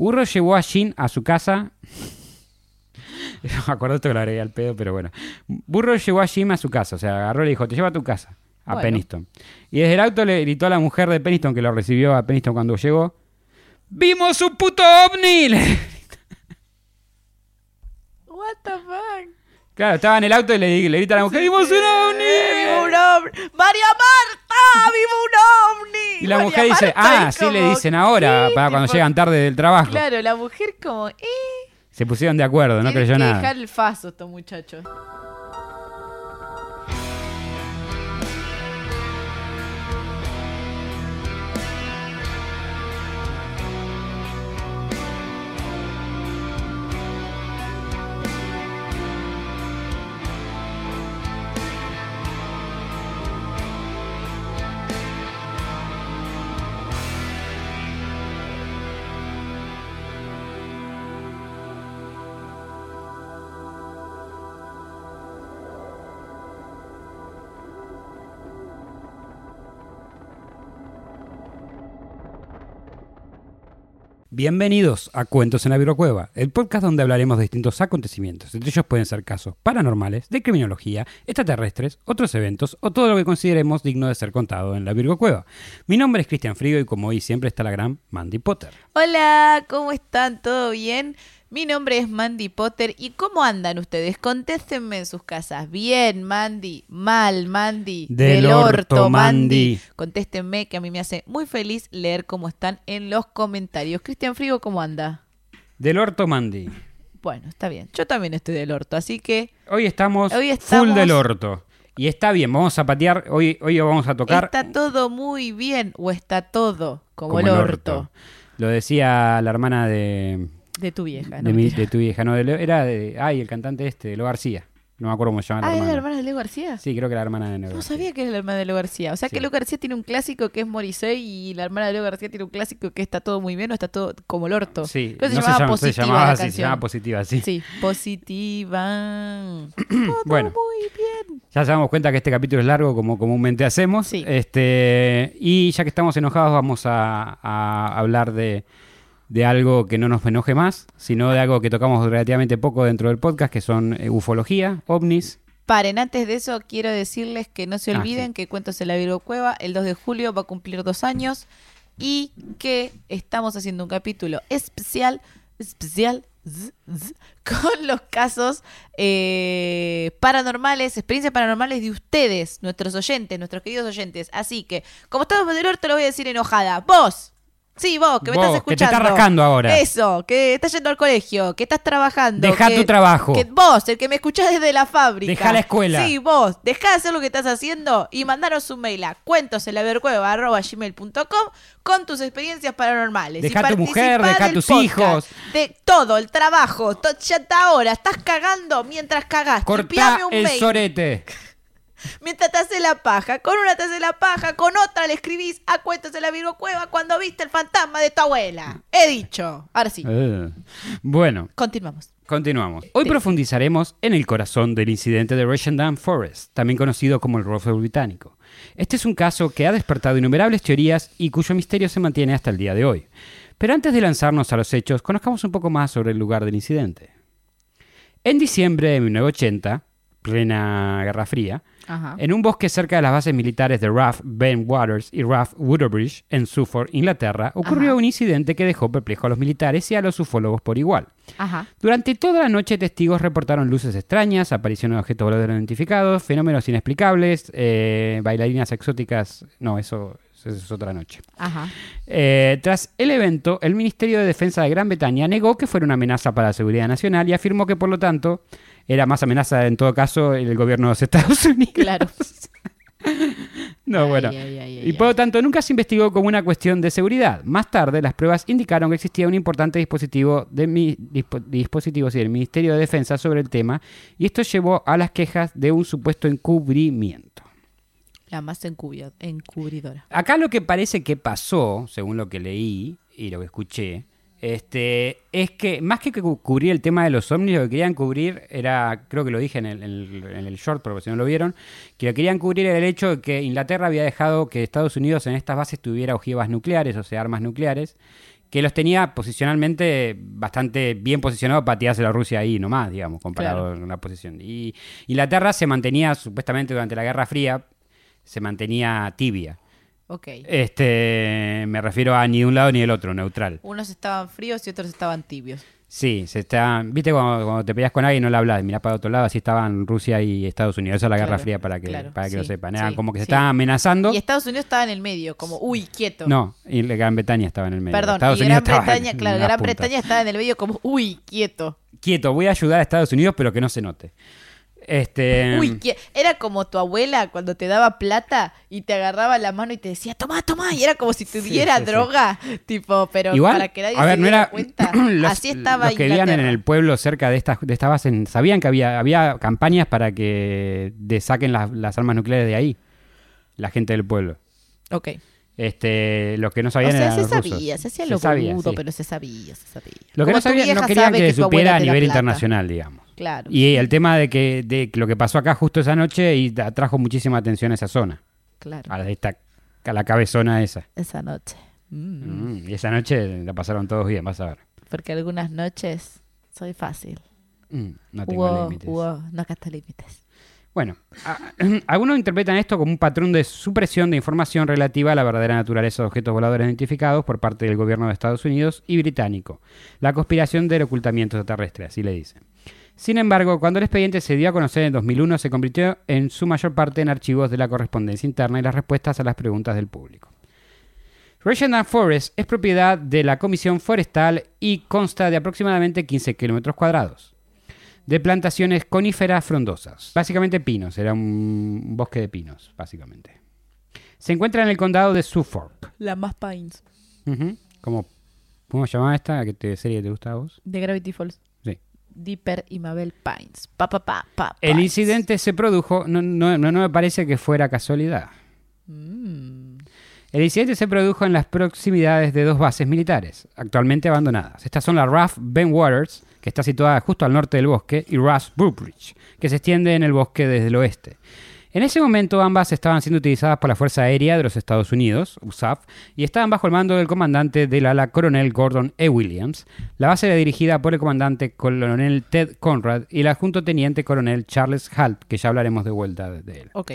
Burro llevó a Jean a su casa. No me acuerdo esto que lo agregué al pedo, pero bueno. Burro llevó a Jim a su casa, o sea, agarró y le dijo, te llevo a tu casa, a Bueno. Peniston. Y desde el auto le gritó a la mujer de Peniston que lo recibió a Peniston cuando llegó. ¡Vimos un puto ovni! What the fuck? Claro, estaba en el auto y le, le grita a la mujer, ¡Vimos un ovni! ¡Vivo un ovni! ¡María Marta! ¡Vivo un ovni! Y la María mujer dice, Marta ah, sí le dicen ahora, para cuando Tipo, llegan tarde del trabajo. Claro, la mujer como, eh. Se pusieron de acuerdo, no creyó que nada. dejar el faso estos muchachos. Bienvenidos a Cuentos en la Virocueva, el podcast donde hablaremos de distintos acontecimientos. Entre ellos pueden ser casos paranormales, de criminología, extraterrestres, otros eventos o todo lo que consideremos digno de ser contado en la Virgocueva. Mi nombre es Cristian Frigo y como hoy siempre está la gran Mandy Potter. Hola, ¿cómo están? ¿Todo bien? Mi nombre es Mandy Potter y ¿cómo andan ustedes? Contéstenme en sus casas. Bien, Mandy. Mal, Mandy. Del orto, Mandy. Contéstenme que a mí me hace muy feliz leer cómo están en los comentarios. Cristian Frigo, ¿cómo anda? Del orto Mandy. Bueno, está bien. Yo también estoy del orto, así que Hoy estamos, Hoy estamos- full del orto. Y está bien, vamos a patear, hoy, hoy vamos a tocar ¿está todo muy bien o está todo como, como el orto? Lo decía la hermana de, de tu vieja? de, ¿no? mi- Mentira. de tu vieja, no, de Leo- era de, ay, el cantante este, Leo García. No me acuerdo cómo se llama la Ah, ¿es la hermana de Leo García? Sí, creo que la hermana de Leo No García. sabía que era la hermana de Leo García. O sea que. Leo García tiene un clásico que es Morrissey y la hermana de Leo García tiene un clásico que está todo muy bien o está todo como el orto. Sí, no se llamaba llama- Positiva llamaba la así, se llamaba positiva, sí. Sí, positiva. todo Bueno. muy bien. Ya se damos cuenta que este capítulo es largo, como comúnmente hacemos. Sí. Este, y ya que estamos enojados, vamos a, a hablar de, de algo que no nos enoje más, sino de algo que tocamos relativamente poco dentro del podcast, que son eh, ufología, ovnis. Paren, antes de eso quiero decirles que no se Ah, olviden sí. que Cuentos en la Virgo Cueva el 2 de julio va a cumplir dos años y que estamos haciendo un capítulo especial, especial, z- z, con los casos eh, paranormales, experiencias paranormales de ustedes, nuestros oyentes, nuestros queridos oyentes. Así que, como estamos del orto, lo voy a decir enojada. Vos, sí, vos, que me Vos, estás que te escuchando. estás rascando ahora. Eso, que estás yendo al colegio, que estás trabajando. Deja que- tu trabajo. que vos, el que me escuchás desde la fábrica. Deja la escuela. Sí, vos. Dejá de hacer lo que estás haciendo y mandaros un mail a cuentoselavercueva.gmail.com con tus experiencias paranormales. Dejá Y a tu mujer, participá dejá a del tus podcast, hijos. De todo, el trabajo. to- ya está ahora. Estás cagando mientras cagás. Cortá un el mail. sorete. Mientras te haces la paja. Con una te haces la paja, con otra le escribís a Cuentos en la Virgo Cueva cuando viste el fantasma de tu abuela. He dicho. Ahora sí. Eh. Bueno, Continuamos. Continuamos. Hoy Sí. profundizaremos en el corazón del incidente de Rochendam Forest, también conocido como el Roswell británico. Este es un caso que ha despertado innumerables teorías y cuyo misterio se mantiene hasta el día de hoy. Pero antes de lanzarnos a los hechos, conozcamos un poco más sobre el lugar del incidente. En diciembre de 1980, plena Guerra Fría, Ajá. en un bosque cerca de las bases militares de RAF Ben Waters y RAF Woodbridge en Suffolk, Inglaterra, ocurrió Ajá. un incidente que dejó perplejo a los militares y a los ufólogos por igual. Ajá. Durante toda la noche testigos reportaron luces extrañas, apariciones de objetos voladores identificados, fenómenos inexplicables, eh, bailarinas exóticas... No, eso, eso es otra noche. Ajá. Eh, tras el evento, el Ministerio de Defensa de Gran Bretaña negó que fuera una amenaza para la seguridad nacional y afirmó que por lo tanto era más amenaza en todo caso el gobierno de los Estados Unidos. Claro. No, bueno. Ay, ay, ay, ay, y por lo tanto nunca se investigó como una cuestión de seguridad. Más tarde, las pruebas indicaron que existía un importante dispositivo de mi, dispo- dispositivo sí, del Ministerio de Defensa sobre el tema y esto llevó a las quejas de un supuesto encubrimiento. La más encubri- encubridora. Acá lo que parece que pasó, según lo que leí y lo que escuché, este, es que más que cu- cubrir el tema de los ovnis, lo que querían cubrir era, creo que lo dije en el, en el- short, pero si no lo vieron, que lo que querían cubrir era el hecho de que Inglaterra había dejado que Estados Unidos en estas bases tuviera ojivas nucleares, o sea, armas nucleares, que los tenía posicionalmente bastante bien posicionados para tirarse la Rusia ahí nomás, digamos, comparado Claro. con la posición. Y Inglaterra se mantenía, supuestamente durante la Guerra Fría, se mantenía tibia. Ok. Este, me refiero a ni de un lado ni del otro, neutral. Unos estaban fríos y otros estaban tibios. Sí, se está, viste cuando, cuando te peleas con alguien y no le hablas, mirás para otro lado, así estaban Rusia y Estados Unidos. Esa es la Guerra Claro, Fría para que, claro, para que lo sepan. Era sí, como que se sí. estaban amenazando. Y Estados Unidos estaba en el medio, como, uy, quieto. No, y Gran Bretaña estaba en el medio. Perdón, Estados y Unidos Gran Bretaña, claro, la Gran punta. Bretaña estaba en el medio como, uy, quieto. Quieto, voy a ayudar a Estados Unidos, pero que no se note. Este, Uy, quie- era como tu abuela cuando te daba plata y te agarraba la mano y te decía, toma, toma, y era como si tuviera sí, sí. droga, tipo, pero Igual, para que nadie a ver, se no diera era. cuenta. los, Así estaba los que vivían en el pueblo cerca de estas de esta base sabían que había, había campañas para que de- saquen las, las armas nucleares de ahí. La gente del pueblo. Ok. Este, los que no O sabían sea, eran se los rusos. sabía, se hacía Se lo sabía, boludo, sí. pero se sabía, se sabía. Lo que Como no sabían, no querían que se abuela supiera a nivel plata. internacional, digamos. Claro. Y el tema de que de lo que pasó acá justo esa noche y atrajo muchísima atención a esa zona, Claro. a la, esta, a la cabezona esa. Esa noche. Mm. Mm, y esa noche la pasaron todos bien, vas a ver. Porque algunas noches soy fácil. Mm, no tengo límites. no límites. Bueno, a- algunos interpretan esto como un patrón de supresión de información relativa a la verdadera naturaleza de objetos voladores identificados por parte del gobierno de Estados Unidos y británico. La conspiración del ocultamiento extraterrestre, así le dicen. Sin embargo, cuando el expediente se dio a conocer en 2001, se convirtió en su mayor parte en archivos de la correspondencia interna y las respuestas a las preguntas del público. Russian Forest es propiedad de la Comisión Forestal y consta de aproximadamente 15 kilómetros cuadrados de plantaciones coníferas frondosas. Básicamente pinos, era un bosque de pinos, básicamente. Se encuentra en el condado de Suffolk. La más Pines. ¿Cómo, ¿Cómo se llama esta? ¿Qué te- serie te gusta a vos? De Gravity Falls. Dipper y Mabel Pines. Pa, pa, pa, pa, El Pines. incidente se produjo, no, no, no, no me parece que fuera casualidad. Mm. El incidente se produjo en las proximidades de dos bases militares, actualmente abandonadas. Estas son la RAF Ben Waters, que está situada justo al norte del bosque, y RAF Burbridge, que se extiende en el bosque desde el oeste. En ese momento ambas estaban siendo utilizadas por la Fuerza Aérea de los Estados Unidos, USAF, y estaban bajo el mando del comandante del ala coronel Gordon E. Williams. La base era dirigida por el comandante coronel Ted Conrad y el adjunto teniente coronel Charles Halt, que ya hablaremos de vuelta de él. Ok.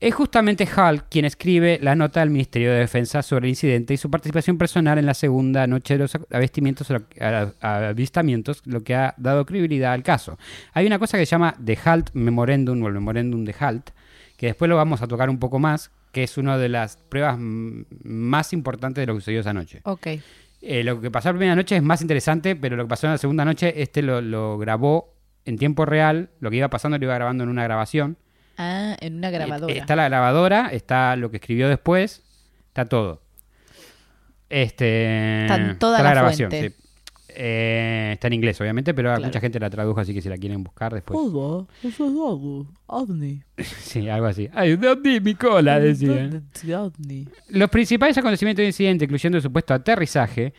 Es justamente Hall quien escribe la nota al Ministerio de Defensa sobre el incidente y su participación personal en la segunda noche de los avistamientos, avistamientos, lo que ha dado credibilidad al caso. Hay una cosa que se llama The Halt Memorandum o el Memorandum de Halt, que después lo vamos a tocar un poco más, que es una de las pruebas más importantes de lo que sucedió esa noche. Ok. Eh, lo que pasó la primera noche es más interesante, pero lo que pasó en la segunda noche, este lo, lo grabó en tiempo real, lo que iba pasando lo iba grabando en una grabación. Ah, en una grabadora. Está la grabadora, está lo que escribió después, está todo. Este, Está toda está la grabación. fuente. sí. Eh, está en inglés, obviamente, pero Claro. mucha gente la tradujo, así que si la quieren buscar después. Hola, eso es algo. Avni. Sí, algo así. Ay, ¿dónde mi cola? Decía. Los principales acontecimientos del incidente, incluyendo el supuesto aterrizaje,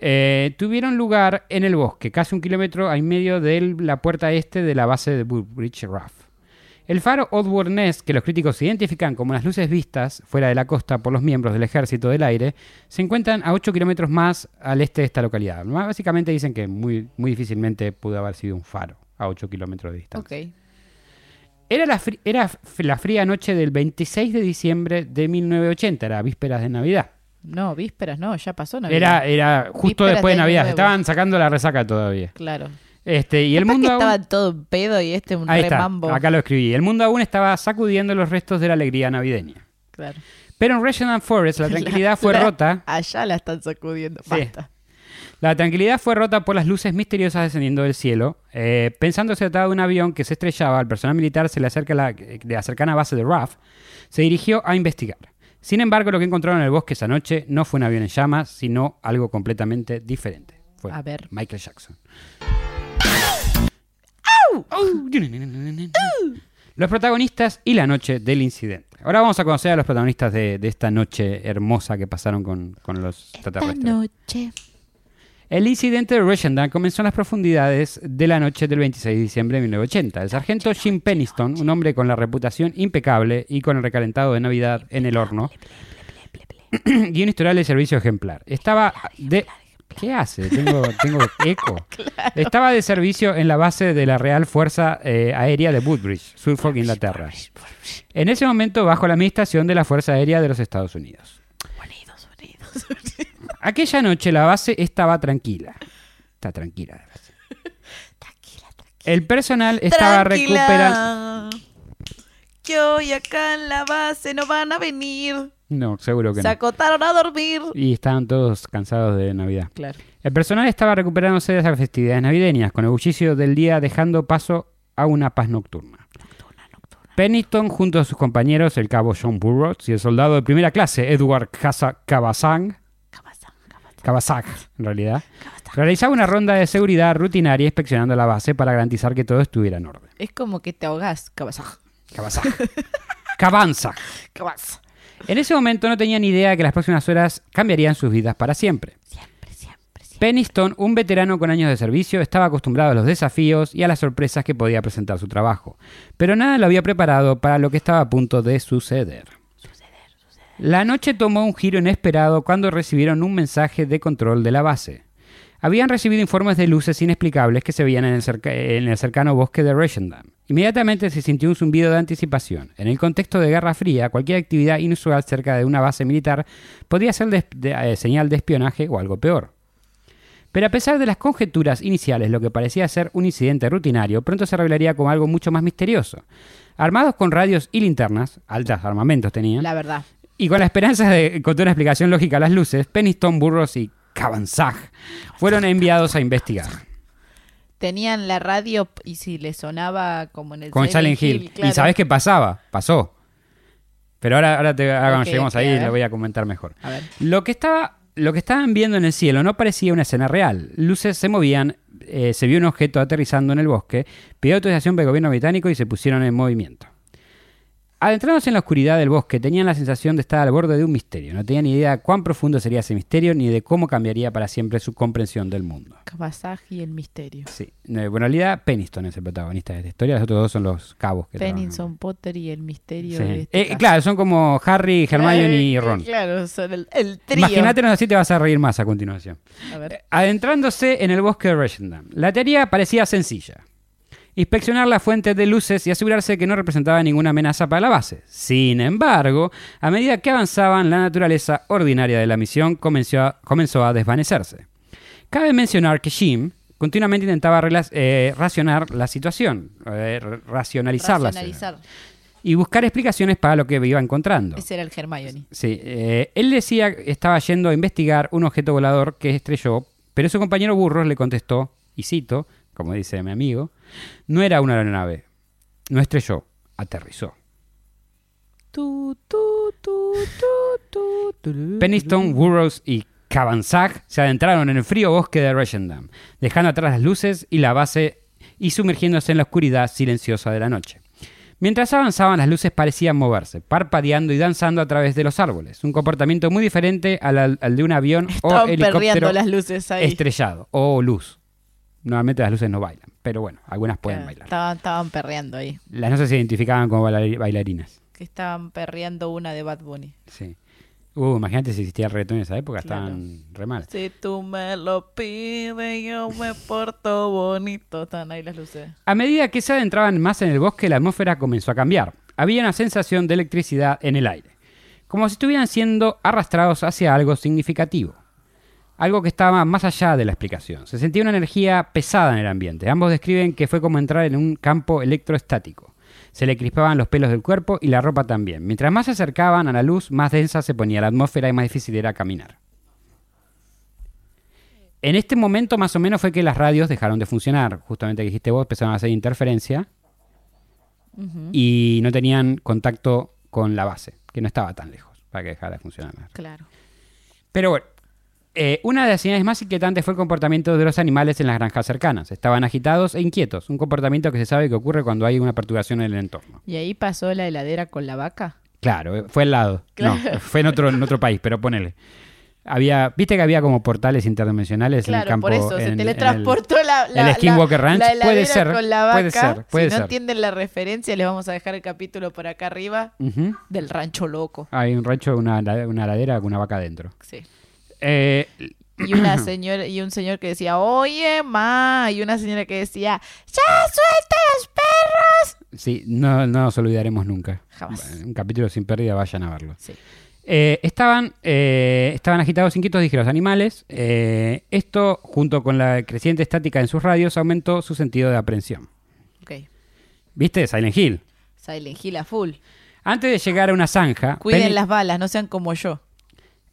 eh, tuvieron lugar en el bosque, casi un kilómetro en medio de la puerta este de la base de Woodbridge RAF. El faro Oddworth Nest, que los críticos identifican como las luces vistas fuera de la costa por los miembros del Ejército del Aire, se encuentran a 8 kilómetros más al este de esta localidad. Básicamente dicen que muy, muy difícilmente pudo haber sido un faro a 8 kilómetros de distancia. Ok. Era la, era la fría noche del 26 de diciembre de 1980, era vísperas de Navidad. No, vísperas, no, ya pasó Navidad. Era, era justo Vísperas después de de Navidad, Nuevo. estaban sacando la resaca todavía. Claro. Este, y el mundo que aún- estaban todo en pedo y este un Ahí está, remambo. acá lo escribí. El mundo aún estaba sacudiendo los restos de la alegría navideña. Claro. Pero en Regional Forest la tranquilidad fue La- rota. Allá la están sacudiendo. Sí. Basta. La tranquilidad fue rota por las luces misteriosas descendiendo del cielo. Eh, pensando se trataba de un avión que se estrellaba, al personal militar se le acerca la, de la cercana base de RAF, se dirigió a investigar. Sin embargo, lo que encontraron en el bosque esa noche no fue un avión en llamas, sino algo completamente diferente. Fue A ver. Michael Jackson. Los protagonistas y la noche del incidente. Ahora vamos a conocer a los protagonistas de, de esta noche hermosa que pasaron con, con los Esta extraterrestres. noche. El incidente de Rochendale comenzó en las profundidades de la noche del 26 de diciembre de 1980. El sargento Jim Penniston, un hombre con la reputación impecable y con el recalentado de Navidad en el horno, y un historial de servicio ejemplar. Estaba de... ¿Qué hace? Tengo, tengo eco. Estaba de servicio en la base de la Real Fuerza eh, Aérea de Woodbridge, Suffolk, Inglaterra. En ese momento bajo la administración de la Fuerza Aérea de los Estados Unidos. Unidos, unidos, Aquella noche la base estaba tranquila. Está tranquila la base. Tranquila, tranquila. El personal estaba recuperando... Que hoy acá en la base no van a venir. No, seguro que Se no. acotaron a dormir. Y estaban todos cansados de Navidad. Claro. El personal estaba recuperándose de las festividades navideñas, con el bullicio del día dejando paso a una paz nocturna. Pennington, junto a sus compañeros, el cabo John Burroughs y el soldado de primera clase, Edward Casa- Cabazang, Cabazag, en realidad, realizaba una ronda de seguridad rutinaria inspeccionando la base para garantizar que todo estuviera en orden. Es como que te ahogás. Cabazán. Cabazag. Cabanza. Cabazán. En ese momento no tenía ni idea de que las próximas horas cambiarían sus vidas para siempre. Siempre, siempre, siempre. Penniston, un veterano con años de servicio, estaba acostumbrado a los desafíos y a las sorpresas que podía presentar su trabajo, pero nada lo había preparado para lo que estaba a punto de suceder. La noche tomó un giro inesperado cuando recibieron un mensaje de control de la base. Habían recibido informes de luces inexplicables que se veían en el, cerca- en el cercano bosque de Reshendam. Inmediatamente se sintió un zumbido de anticipación. En el contexto de Guerra Fría, cualquier actividad inusual cerca de una base militar podía ser de- de- eh, señal de espionaje o algo peor. Pero a pesar de las conjeturas iniciales, lo que parecía ser un incidente rutinario, pronto se revelaría como algo mucho más misterioso. Armados con radios y linternas, altos armamentos tenían, La verdad. y con la esperanza de encontrar una explicación lógica a las luces, Penniston, Burroughs y Cavanzag fueron enviados a investigar. Tenían la radio y si le sonaba como en el Con Silent Hill. claro. ¿Y sabes qué pasaba? Pasó. Pero ahora, ahora te, ahora cuando lleguemos ok, ahí lo voy a comentar mejor. A ver. Lo que, estaba, lo que estaban viendo en el cielo no parecía una escena real. Luces se movían, eh, se vio un objeto aterrizando en el bosque, pidió autorización del gobierno británico y se pusieron en movimiento. Adentrándose en la oscuridad del bosque, tenían la sensación de estar al borde de un misterio. No tenían ni idea cuán profundo sería ese misterio ni de cómo cambiaría para siempre su comprensión del mundo. Kawasaki y el misterio. Sí. Eh, Bueno, en realidad Penniston es el protagonista de esta historia, los otros dos son los cabos que. Penninson Potter y el misterio Sí. de este Eh, claro, son como Harry, Hermione Eh, y Ron. Claro, son el, el trío. Imagínatelos así te vas a reír más a continuación. A ver. Adentrándose en el bosque de Reshendam. La teoría parecía sencilla. Inspeccionar la fuente de luces y asegurarse que no representaba ninguna amenaza para la base. Sin embargo, a medida que avanzaban, la naturaleza ordinaria de la misión comenzó a, comenzó a desvanecerse. Cabe mencionar que Jim continuamente intentaba eh, racionar la situación, eh, ra- racionalizar la Racionalizar. y buscar explicaciones para lo que iba encontrando. Ese era el Hermione. Sí, eh, él decía que estaba yendo a investigar un objeto volador que estrelló, pero su compañero Burros le contestó, y cito, como dice mi amigo, no era una aeronave, no estrelló, aterrizó. Penniston, Burroughs y Cavanzag se adentraron en el frío bosque de Reshendam, dejando atrás las luces y la base y sumergiéndose en la oscuridad silenciosa de la noche. Mientras avanzaban, las luces parecían moverse, parpadeando y danzando a través de los árboles, un comportamiento muy diferente al, al- de un avión o helicóptero las luces ahí. estrellado o luz. Normalmente las luces no bailan, pero bueno, algunas pueden Claro, bailar. Estaban, estaban perreando ahí. Las no se identificaban como baila- bailarinas. Que estaban perreando una de Bad Bunny. Sí. Uh, imagínate si existía el reggaetón en esa época, Claro. estaban re mal. Si tú me lo pides, yo me porto bonito. Están ahí las luces. A medida que se adentraban más en el bosque, la atmósfera comenzó a cambiar. Había una sensación de electricidad en el aire, como si estuvieran siendo arrastrados hacia algo significativo. Algo que estaba más allá de la explicación. Se sentía una energía pesada en el ambiente. Ambos describen que fue como entrar en un campo electroestático. Se le crispaban los pelos del cuerpo y la ropa también. Mientras más se acercaban a la luz, más densa se ponía la atmósfera y más difícil era caminar. En este momento más o menos fue que las radios dejaron de funcionar. Justamente que dijiste vos, empezaron a hacer interferencia y no tenían contacto con la base, que no estaba tan lejos para que dejara de funcionar. Claro. Pero bueno, eh, una de las señales más inquietantes fue el comportamiento de los animales en las granjas cercanas. Estaban agitados e inquietos, un comportamiento que se sabe que ocurre cuando hay una perturbación en el entorno. ¿Y ahí pasó la heladera con la vaca? Claro, eh, fue al lado. Claro. No, fue en otro, en otro país, pero ponele. Había, viste que había como portales interdimensionales en el Claro, campo. por eso, se en el- teletransportó la, la, el Skinwalker la- Ranch. la Puede ser, con la vaca. puede ser, puede si no entienden la referencia, les vamos a dejar el capítulo por acá arriba del rancho loco. Hay un rancho, una, una ladera con una vaca adentro. Sí. Eh, Y una señora y un señor que decía, "Oye, ma", y una señora que decía, "Ya suelta a los perros." sí, no, no nos olvidaremos nunca. Jamás. Un capítulo sin pérdida, vayan a verlo. Sí. Eh, estaban, eh, estaban agitados inquietos, dije los animales. Eh, esto, junto con la creciente estática en sus radios, aumentó su sentido de aprensión. Ok. ¿Viste? Silent Hill. Silent Hill a full. Antes de llegar a una zanja. Cuiden Penny- las balas, no sean como yo.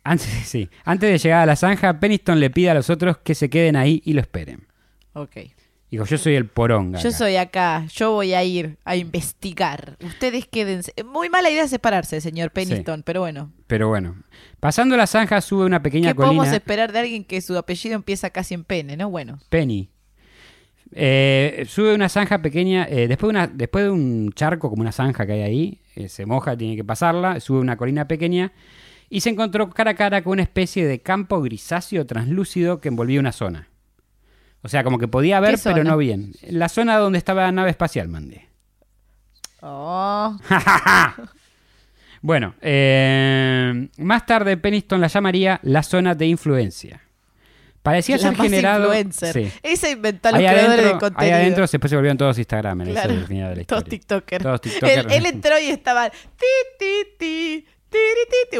Antes, sí, antes de llegar a la zanja, Peniston le pide a los otros que se queden ahí y lo esperen. Ok. Dijo, yo soy el poronga. Yo acá". soy acá, yo voy a ir a investigar. Ustedes quédense. Muy mala idea separarse, señor Peniston, pero bueno. Pero bueno, pasando la zanja sube una pequeña ¿Qué podemos colina. esperar de alguien que su apellido empieza casi en pene, no? Bueno. Penny. Eh, sube una zanja pequeña, eh, después, de una, después de un charco, como una zanja que hay ahí, eh, se moja, tiene que pasarla, sube una colina pequeña y se encontró cara a cara con una especie de campo grisáceo translúcido que envolvía una zona. O sea, como que podía ver, ¿Qué pero no bien. La zona donde estaba la nave espacial, mandé. Oh, Bueno, eh, más tarde Peniston la llamaría la zona de influencia. Parecía la ser más generado. influencer. Sí. Esa inventó los Ahí creadores de adentro, ahí contenido. adentro después se volvieron todos Instagram en Claro, el final de la todos. TikTokers. Todos tiktokers. Él, él entró y estaba ti, ti, ti.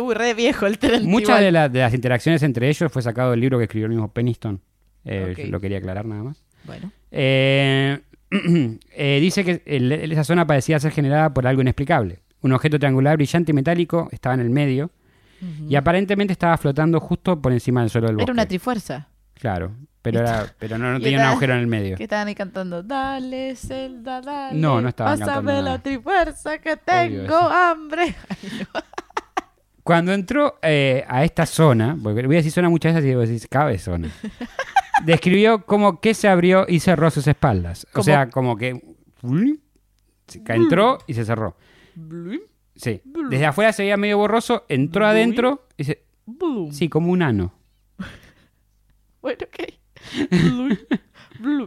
Uy, re viejo el tren. Muchas de, la- de las interacciones entre ellos fue sacado del libro que escribió el mismo Peniston. Eh, Lo quería aclarar nada más. Bueno, Eh, eh, dice que el- esa zona parecía ser generada por algo inexplicable. Un objeto triangular brillante y metálico estaba en el medio y aparentemente estaba flotando justo por encima del suelo del bosque. era una trifuerza. Claro, pero, era, pero no, tenía un agujero en el medio. Que estaban ahí cantando, dale, Zelda, dale. No, no estaban Pásame cantando nada. la trifuerza que tengo hambre. Cuando entró eh, a esta zona, porque voy a decir zona muchas veces y vos decís, cabe zona, describió como que se abrió y cerró sus espaldas. O sea, como que entró y se cerró. Sí. Desde afuera se veía medio borroso, entró adentro y se... Sí, como un ano. Bueno, ok.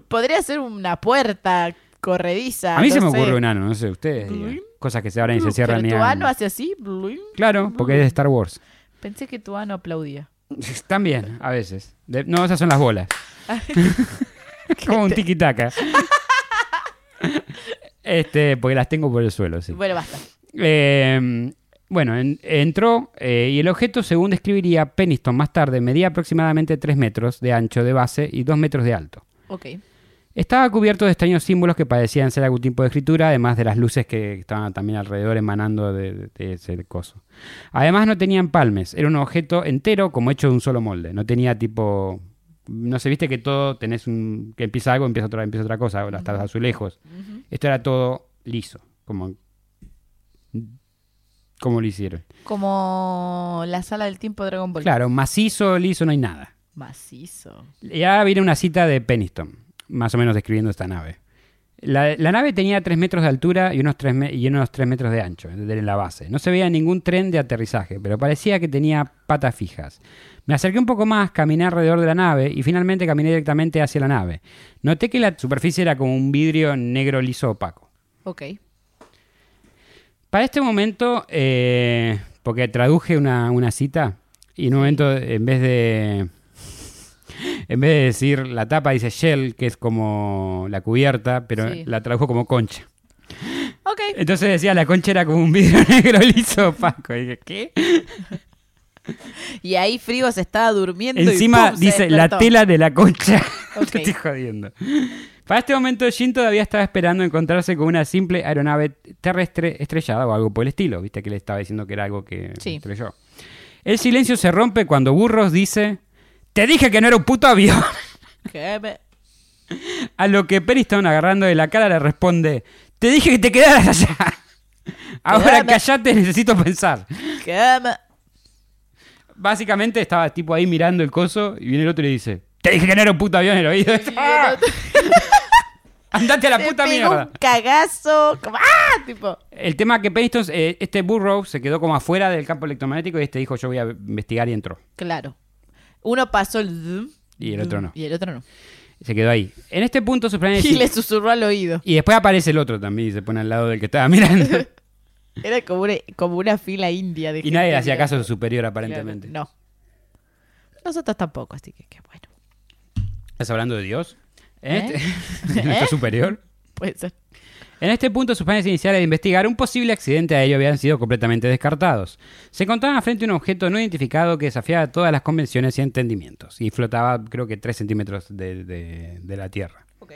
Podría ser una puerta corrediza. A mí se me sé. ocurre un ano, no sé, ustedes. digan. Cosas que se abren y se cierran. Pero y tu hagan- ano hace así. Claro, porque es de Star Wars. Pensé que tu ano aplaudía. También, a veces. De- no, esas son las bolas. Como un tiki-taka. este, porque las tengo por el suelo, sí. Bueno, basta. Eh, bueno, en- entró eh, y el objeto, según describiría Peniston más tarde, medía aproximadamente 3 metros de ancho de base y 2 metros de alto. Ok. Estaba cubierto de extraños símbolos que parecían ser algún tipo de escritura, además de las luces que estaban también alrededor emanando de, de ese coso. Además no tenía empalmes, era un objeto entero como hecho de un solo molde. No tenía tipo... No se viste que todo tenés un... que empieza algo, empieza otra, empieza otra cosa, hasta los azulejos. Esto era todo liso, como... ¿Cómo lo hicieron? Como la sala del tiempo de Dragon Ball. Claro, macizo, liso, no hay nada. Macizo. Y ahora viene una cita de Peniston, más o menos describiendo esta nave. La, la nave tenía 3 metros de altura y unos 3, y unos 3 metros de ancho desde la base. No se veía ningún tren de aterrizaje, pero parecía que tenía patas fijas. Me acerqué un poco más, caminé alrededor de la nave y finalmente caminé directamente hacia la nave. Noté que la superficie era como un vidrio negro liso opaco. Ok. Para este momento, eh, porque traduje una, una cita y en un momento, en vez de. En vez de decir la tapa, dice shell, que es como la cubierta, pero Sí. la tradujo como concha. Ok. Entonces decía la concha era como un vidrio negro liso opaco. Y dije, ¿qué? Y ahí Frigo se estaba durmiendo. y Encima ¡pum! se dice la tela de la concha. Ok. Te estoy jodiendo. Para este momento, Jin todavía estaba esperando encontrarse con una simple aeronave terrestre estrellada o algo por el estilo. Viste que le estaba diciendo que era algo que Sí. estrelló. El silencio se rompe cuando Burros dice: Te dije que no era un puto avión. ¿Qué me- A lo que Periston, agarrando de la cara, le responde: Te dije que te quedaras allá. Ahora callate, necesito pensar. qué me- Básicamente estaba tipo ahí mirando el coso y viene el otro y le dice: Te dije que no era un puto avión en el oído. ¡Ah! Andate a la puta mierda. un cagazo. como, ¡Ah! Tipo. El tema que Peniston, eh, este Burrow se quedó como afuera del campo electromagnético y este dijo yo voy a investigar y entró. Claro. Uno pasó el... Y el otro no. Y el otro no. Se quedó ahí. En este punto sus planes... Y le susurró al oído. Y después aparece el otro también y se pone al lado del que estaba mirando. Era como una, como una fila india de y nadie le hacía mirando. caso a su superior aparentemente. No. Nosotros tampoco, así que qué bueno. ¿Estás hablando de Dios? ¿Eh? de nuestro ¿Eh? superior. Puede ser. En este punto, sus planes iniciales de investigar un posible accidente aéreo habían sido completamente descartados. Se encontraban frente a un objeto no identificado que desafiaba todas las convenciones y entendimientos, y flotaba, creo que 3 centímetros de, de- de la Tierra. Ok.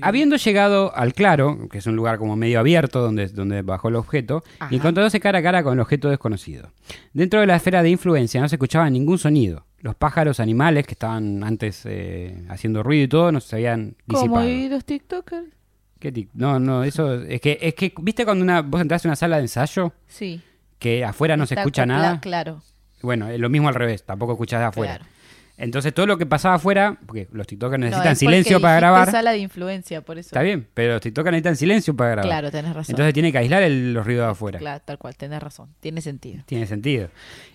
Habiendo llegado al claro, que es un lugar como medio abierto donde, donde bajó el objeto, Ajá. encontrándose cara a cara con el objeto desconocido. Dentro de la esfera de influencia no se escuchaba ningún sonido. Los pájaros animales que estaban antes eh, haciendo ruido y todo no se habían ¿Cómo? disipado. ¿Y los TikTokers? ¿Qué tic- No, no, eso es que, es que, ¿viste cuando una, vos entras a una sala de ensayo Sí. que afuera no se escucha nada? Claro. Bueno, es lo mismo al revés, tampoco escuchás de afuera. Claro. Entonces todo lo que pasaba afuera, porque los TikTokers necesitan es silencio para grabar. sala de influencia, por eso. Está bien, pero los TikTokers necesitan silencio para grabar. Claro, tenés razón. Entonces tiene que aislar el- los ruidos de afuera. Claro, tal cual, tenés razón. Tiene sentido. Tiene sentido.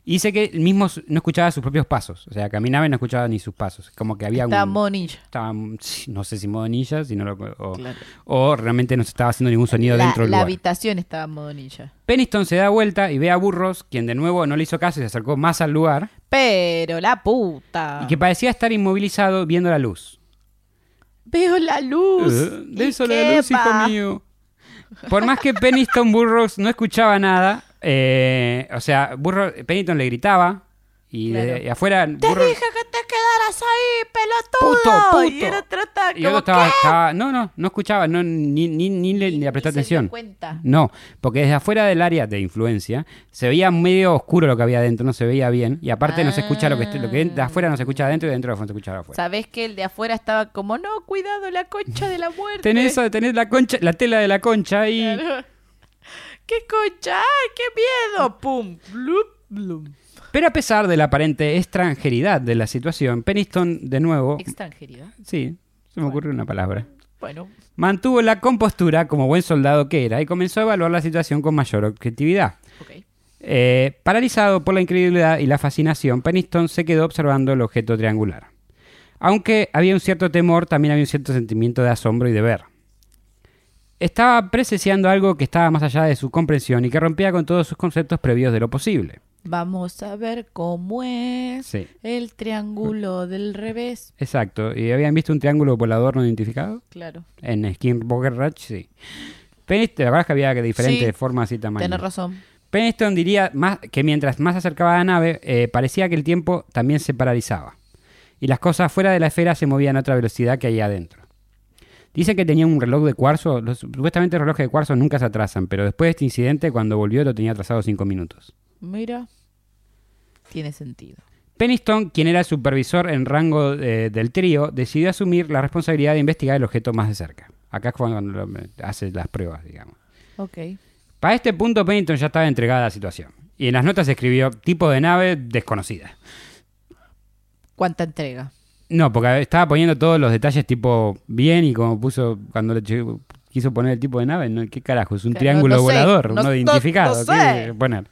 Y dice que él mismo no escuchaba sus propios pasos. O sea, caminaba y no escuchaba ni sus pasos. Como que había Está un... monilla. Estaba, no sé si modo ninja, si no lo- o, Claro. o realmente no se estaba haciendo ningún sonido La, dentro del la lugar. habitación estaba en modo ninja. Peniston se da vuelta y ve a Burros, quien de nuevo no le hizo caso y se acercó más al lugar, Pero la puta. y que parecía estar inmovilizado viendo la luz. Veo la luz. Eh, ¿Y de eso la luz, hijo mío. Por más que Peniston Burroughs no escuchaba nada, eh, o sea, Burroughs, Pennington le gritaba y de, Claro. y afuera Te dije que te quedaras ahí, pelotudo. Puto, puto. Y el otro estaba y como, estaba, no, no, no escuchaba, no, ni, ni, ni le, ni le dio atención. cuenta. No, porque desde afuera del área de influencia se veía medio oscuro lo que había adentro, no se veía bien. Y aparte no se escucha lo que, lo que de afuera no se escucha adentro y dentro no se escucha de afuera. Sabés que el de afuera estaba como, no, cuidado, la concha de la muerte. Tenés, tenés la concha, la tela de la concha y Claro. ¿Qué concha? ¡Ay, qué miedo! ¡Pum! ¡Blup! ¡Blum! Pero a pesar de la aparente extranjeridad de la situación, Peniston de nuevo, Extranjeridad. sí, se me ocurrió una palabra, Bueno, mantuvo la compostura como buen soldado que era y comenzó a evaluar la situación con mayor objetividad. ok. Eh, paralizado por la incredulidad y la fascinación, Peniston se quedó observando el objeto triangular. Aunque había un cierto temor, también había un cierto sentimiento de asombro y de ver. Estaba presenciando algo que estaba más allá de su comprensión y que rompía con todos sus conceptos previos de lo posible. Vamos a ver cómo es Sí, el triángulo del revés. exacto. ¿Y habían visto un triángulo volador no identificado? Claro. En Skinwalker Ranch, sí. Peniston, la verdad es que había diferentes Sí, formas y tamaños. Tenés razón. Peniston diría más que mientras más se acercaba a la nave, eh, parecía que el tiempo también se paralizaba. Y las cosas fuera de la esfera se movían a otra velocidad que ahí adentro. Dice que tenía un reloj de cuarzo. Los, supuestamente los relojes de cuarzo nunca se atrasan, pero después de este incidente, cuando volvió, lo tenía atrasado cinco minutos. Mira. Tiene sentido. Peniston, quien era supervisor en rango eh, del trío, decidió asumir la responsabilidad de investigar el objeto más de cerca. Acá es cuando hace las pruebas, digamos. Ok. Para este punto, Pennington ya estaba entregada a la situación. Y en las notas escribió tipo de nave desconocida. ¿Cuánta entrega? No, porque estaba poniendo todos los detalles tipo bien y como puso cuando le quiso poner el tipo de nave, ¿no? ¿qué carajo? Es un Que triángulo no- no sé, volador, no- identificado. no ¿qué sé. poner?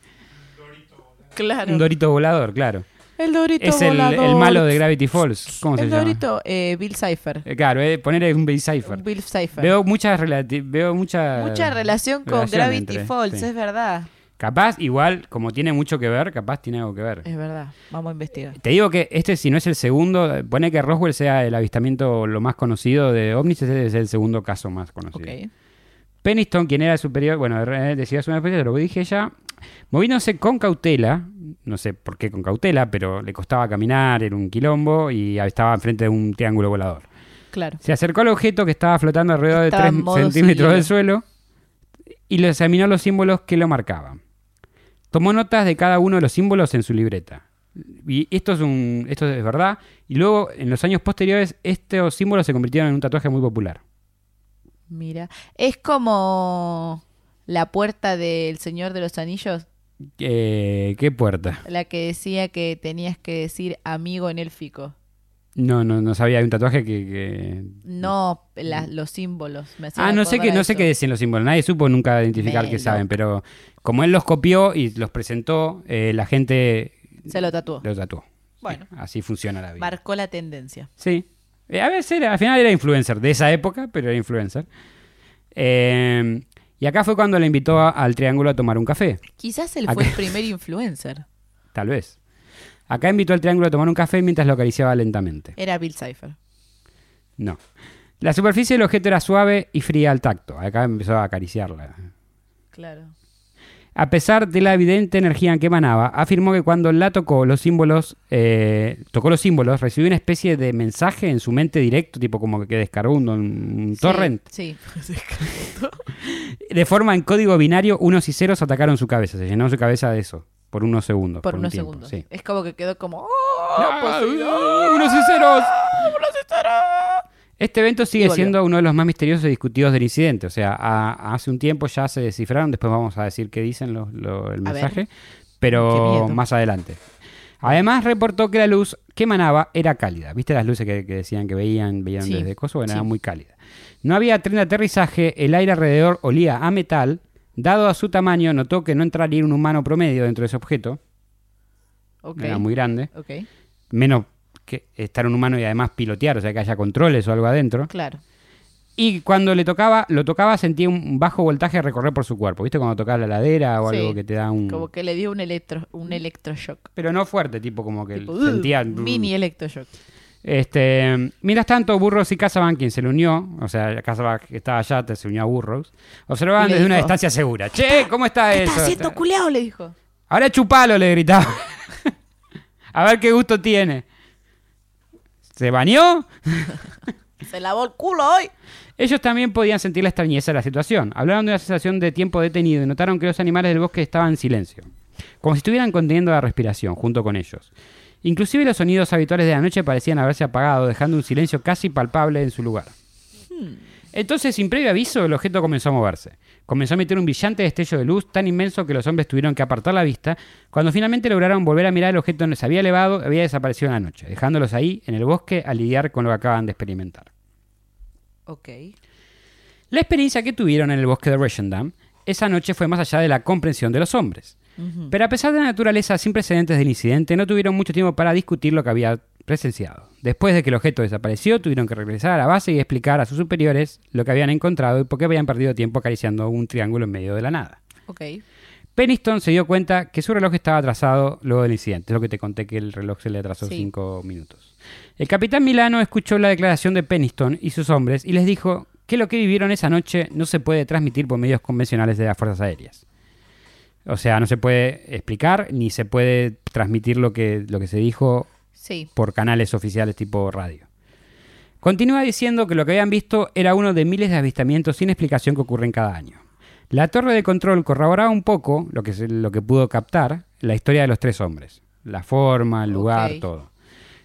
Claro. Un dorito volador, claro. el dorito Es el, malo de Gravity Falls. ¿Cómo se El llama? dorito, eh, Bill Cipher. Eh, claro, eh, poner un Bill Cipher. Bill Cipher. Veo muchas relati- veo mucha Mucha relación con relación Gravity entre- Falls, sí. es verdad. Capaz, igual, como tiene mucho que ver, capaz tiene algo que ver. Es verdad. Vamos a investigar. Te digo que este, si no es el segundo, pone que Roswell sea el avistamiento lo más conocido de ovnis, ese es el segundo caso más conocido. Peniston, quien era el superior, bueno, eh, decía su especie, lo dije ya, moviéndose con cautela, no sé por qué con cautela, pero le costaba caminar, era un quilombo y estaba enfrente de un triángulo volador. Claro. Se acercó al objeto que estaba flotando alrededor de Estaba 3 en modo centímetros del suelo y le examinó los símbolos que lo marcaban. Tomó notas de cada uno de los símbolos en su libreta. Y esto es, un, esto es verdad. Y luego, en los años posteriores, estos símbolos se convirtieron en un tatuaje muy popular. Mira. Es como la puerta del Señor de los Anillos, Eh, ¿Qué puerta? la que decía que tenías que decir amigo en élfico. No, no, no sabía. Hay un tatuaje que... que- No la- los símbolos. Me Ah, no sé, qué, no sé qué decían los símbolos. Nadie supo nunca identificar qué saben. Pero como él los copió y los presentó, eh, la gente Se lo tatuó. lo tatuó. Bueno. Así funciona la vida. Marcó la tendencia. Sí. Eh, a veces era- al final era influencer de esa época, pero era influencer. Eh, y acá fue cuando le invitó a- al Triángulo a tomar un café. Quizás él Acá- fue el primer influencer. Tal vez. Acá invitó al Triángulo a tomar un café mientras lo acariciaba lentamente. Era Bill Cipher. No. La superficie del objeto era suave y fría al tacto. Acá empezó a acariciarla. Claro. A pesar de la evidente energía que emanaba, afirmó que cuando la tocó los símbolos, eh, tocó los símbolos, recibió una especie de mensaje en su mente directo, tipo como que descargó un, un torrent. Sí. De forma en código binario, unos y ceros atacaron su cabeza. Se llenó su cabeza de eso. Por unos segundos. Por un unos tiempo, segundos. sí. Es como que quedó como. ¡Oh, ¡Ah! Poseidón! ¡Unos y ceros! ¡Unos y ceros! Este evento sigue siendo uno de los más misteriosos y discutidos del incidente. O sea, a- hace un tiempo ya se descifraron, después vamos a decir qué dicen lo- el mensaje, pero más adelante. Además reportó que la luz que emanaba era cálida. ¿Viste las luces que, que decían que veían, veían Sí, desde Kosovo? Bueno, sí. era muy cálida. No había tren de aterrizaje, el aire alrededor olía a metal. Dado a su tamaño, notó que no entraría un humano promedio dentro de ese objeto. Ok. Era muy grande. Ok. Menos que estar un humano y además pilotear, o sea, que haya controles o algo adentro. Claro. Y cuando le tocaba, lo tocaba, sentía un bajo voltaje recorrer por su cuerpo. ¿Viste? Cuando tocaba la ladera o Sí. algo que te da un. Como que le dio un electro, un electroshock. Pero no fuerte, tipo como que sentía. mini electroshock. Este, mientras tanto, Burroughs y Casaban, quien se le unió, o sea, Casaban que estaba allá, te se unió a Burroughs, observaban desde una distancia segura. Che, ¿cómo está ¿Qué eso? estás haciendo, culeado? Le dijo. Ahora chupalo, le gritaba. a ver qué gusto tiene. ¿Se bañó? Se lavó el culo hoy. Ellos también podían sentir la extrañeza de la situación. Hablaron de una sensación de tiempo detenido y notaron que los animales del bosque estaban en silencio, como si estuvieran conteniendo la respiración junto con ellos. Inclusive los sonidos habituales de la noche parecían haberse apagado, dejando un silencio casi palpable en su lugar. Entonces, sin previo aviso, el objeto comenzó a moverse. Comenzó a emitir un brillante destello de luz tan inmenso que los hombres tuvieron que apartar la vista. Cuando finalmente lograron volver a mirar el objeto donde se había elevado, había desaparecido en la noche, dejándolos ahí, en el bosque, a lidiar con lo que acaban de experimentar. Ok. La experiencia que tuvieron en el bosque de Reshendam esa noche fue más allá de la comprensión de los hombres. Pero a pesar de la naturaleza sin precedentes del incidente, no tuvieron mucho tiempo para discutir lo que había presenciado. Después de que el objeto desapareció, tuvieron que regresar a la base y explicar a sus superiores lo que habían encontrado y por qué habían perdido tiempo acariciando un triángulo en medio de la nada. Peniston se dio cuenta que su reloj estaba atrasado luego del incidente. Es lo que te conté que el reloj se le atrasó Sí. cinco minutos. El capitán Milano escuchó la declaración de Peniston y sus hombres y les dijo que lo que vivieron esa noche no se puede transmitir por medios convencionales de las fuerzas aéreas. O sea, no se puede explicar ni se puede transmitir lo que, lo que se dijo Sí. por canales oficiales tipo radio. Continúa diciendo que lo que habían visto era uno de miles de avistamientos sin explicación que ocurren cada año. La torre de control corroboraba un poco lo que, lo que pudo captar la historia de los tres hombres. La forma, el lugar, todo.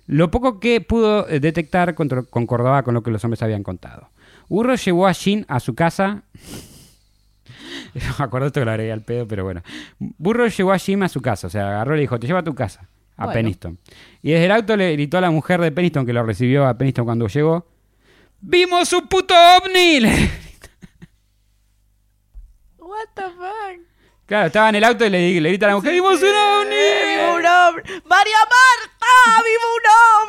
Lo poco que pudo eh, detectar concordaba con lo que los hombres habían contado. Burro llevó a Shin a su casa. No me acuerdo esto que lo agregué al pedo, pero bueno. Burro llevó a Jim a su casa, o sea, agarró y le dijo, te llevo a tu casa, a Bueno. Peniston. Y desde el auto le gritó a la mujer de Peniston que lo recibió a Peniston cuando llegó, ¡Vimos un puto ovni! What the fuck? claro, estaba en el auto y le, le grita a la mujer, ¡Vimos un ¡Vivo ovni! un ovni! ¡María Marta! ¡Vivo un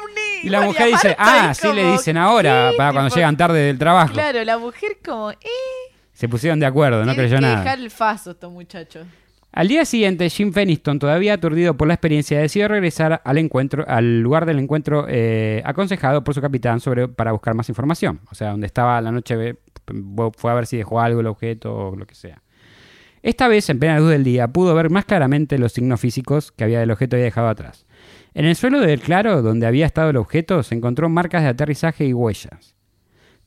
ovni! Y la María mujer dice, ah, sí le dicen ahora, para cuando Tipo, llegan tarde del trabajo. Claro, la mujer como, eh. Se pusieron de acuerdo, no creyó que nada. dejar el faso estos muchachos. Al día siguiente, Jim Feniston, todavía aturdido por la experiencia, decidió regresar al encuentro, al lugar del encuentro eh, aconsejado por su capitán sobre, para buscar más información. O sea, donde estaba la noche, ve- fue a ver si dejó algo el objeto o lo que sea. Esta vez, en plena luz del día, pudo ver más claramente los signos físicos que había el objeto había dejado atrás. En el suelo del claro, donde había estado el objeto, se encontró marcas de aterrizaje y huellas.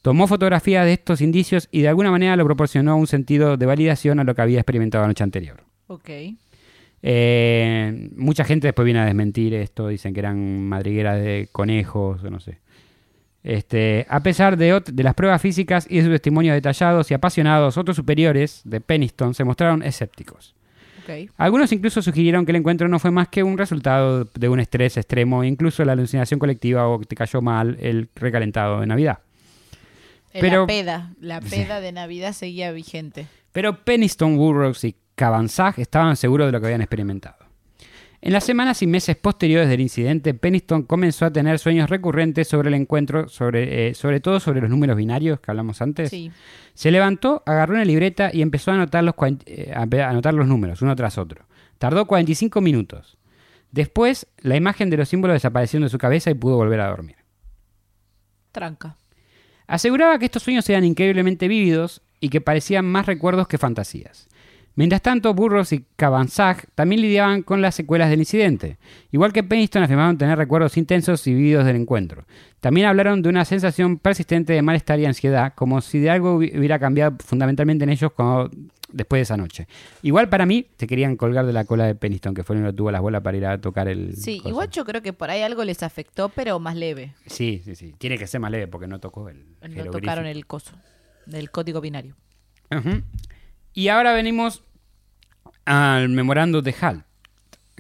Tomó fotografías de estos indicios y de alguna manera lo proporcionó un sentido de validación a lo que había experimentado la noche anterior. Ok. Eh, mucha gente después viene a desmentir esto, dicen que eran madrigueras de conejos, o no sé. Este, a pesar de, las pruebas físicas y de sus testimonios detallados y apasionados, otros superiores de Peniston se mostraron escépticos. Ok. Algunos incluso sugirieron que el encuentro no fue más que un resultado de un estrés extremo, incluso la alucinación colectiva o que te cayó mal el recalentado de Navidad. Eh, Pero- la peda. La peda de Navidad seguía vigente. Pero Peniston, Burroughs y Cavanzag estaban seguros de lo que habían experimentado. En las semanas y meses posteriores del incidente, Peniston comenzó a tener sueños recurrentes sobre el encuentro, sobre, eh, sobre todo sobre los números binarios que hablamos antes. Sí. Se levantó, agarró una libreta y empezó a anotar los, eh, a anotar los números, uno tras otro. Tardó 45 minutos. Después, la imagen de los símbolos desapareció de su cabeza y pudo volver a dormir. Tranca. Aseguraba que estos sueños eran increíblemente vívidos y que parecían más recuerdos que fantasías. Mientras tanto, Burroughs y Cabanzag también lidiaban con las secuelas del incidente. Igual que Peniston afirmaron tener recuerdos intensos y vívidos del encuentro. También hablaron de una sensación persistente de malestar y ansiedad, como si de algo hubi- hubiera cambiado fundamentalmente en ellos cuando- después de esa noche. Igual para mí, se querían colgar de la cola de Peniston, que fue que tuvo las bolas para ir a tocar el... Sí, igual yo creo que por ahí algo les afectó, pero más leve. Sí, sí, sí. Tiene que ser más leve porque no tocó el... No tocaron el coso del código binario. Ujú. Y ahora venimos al memorando de Halt,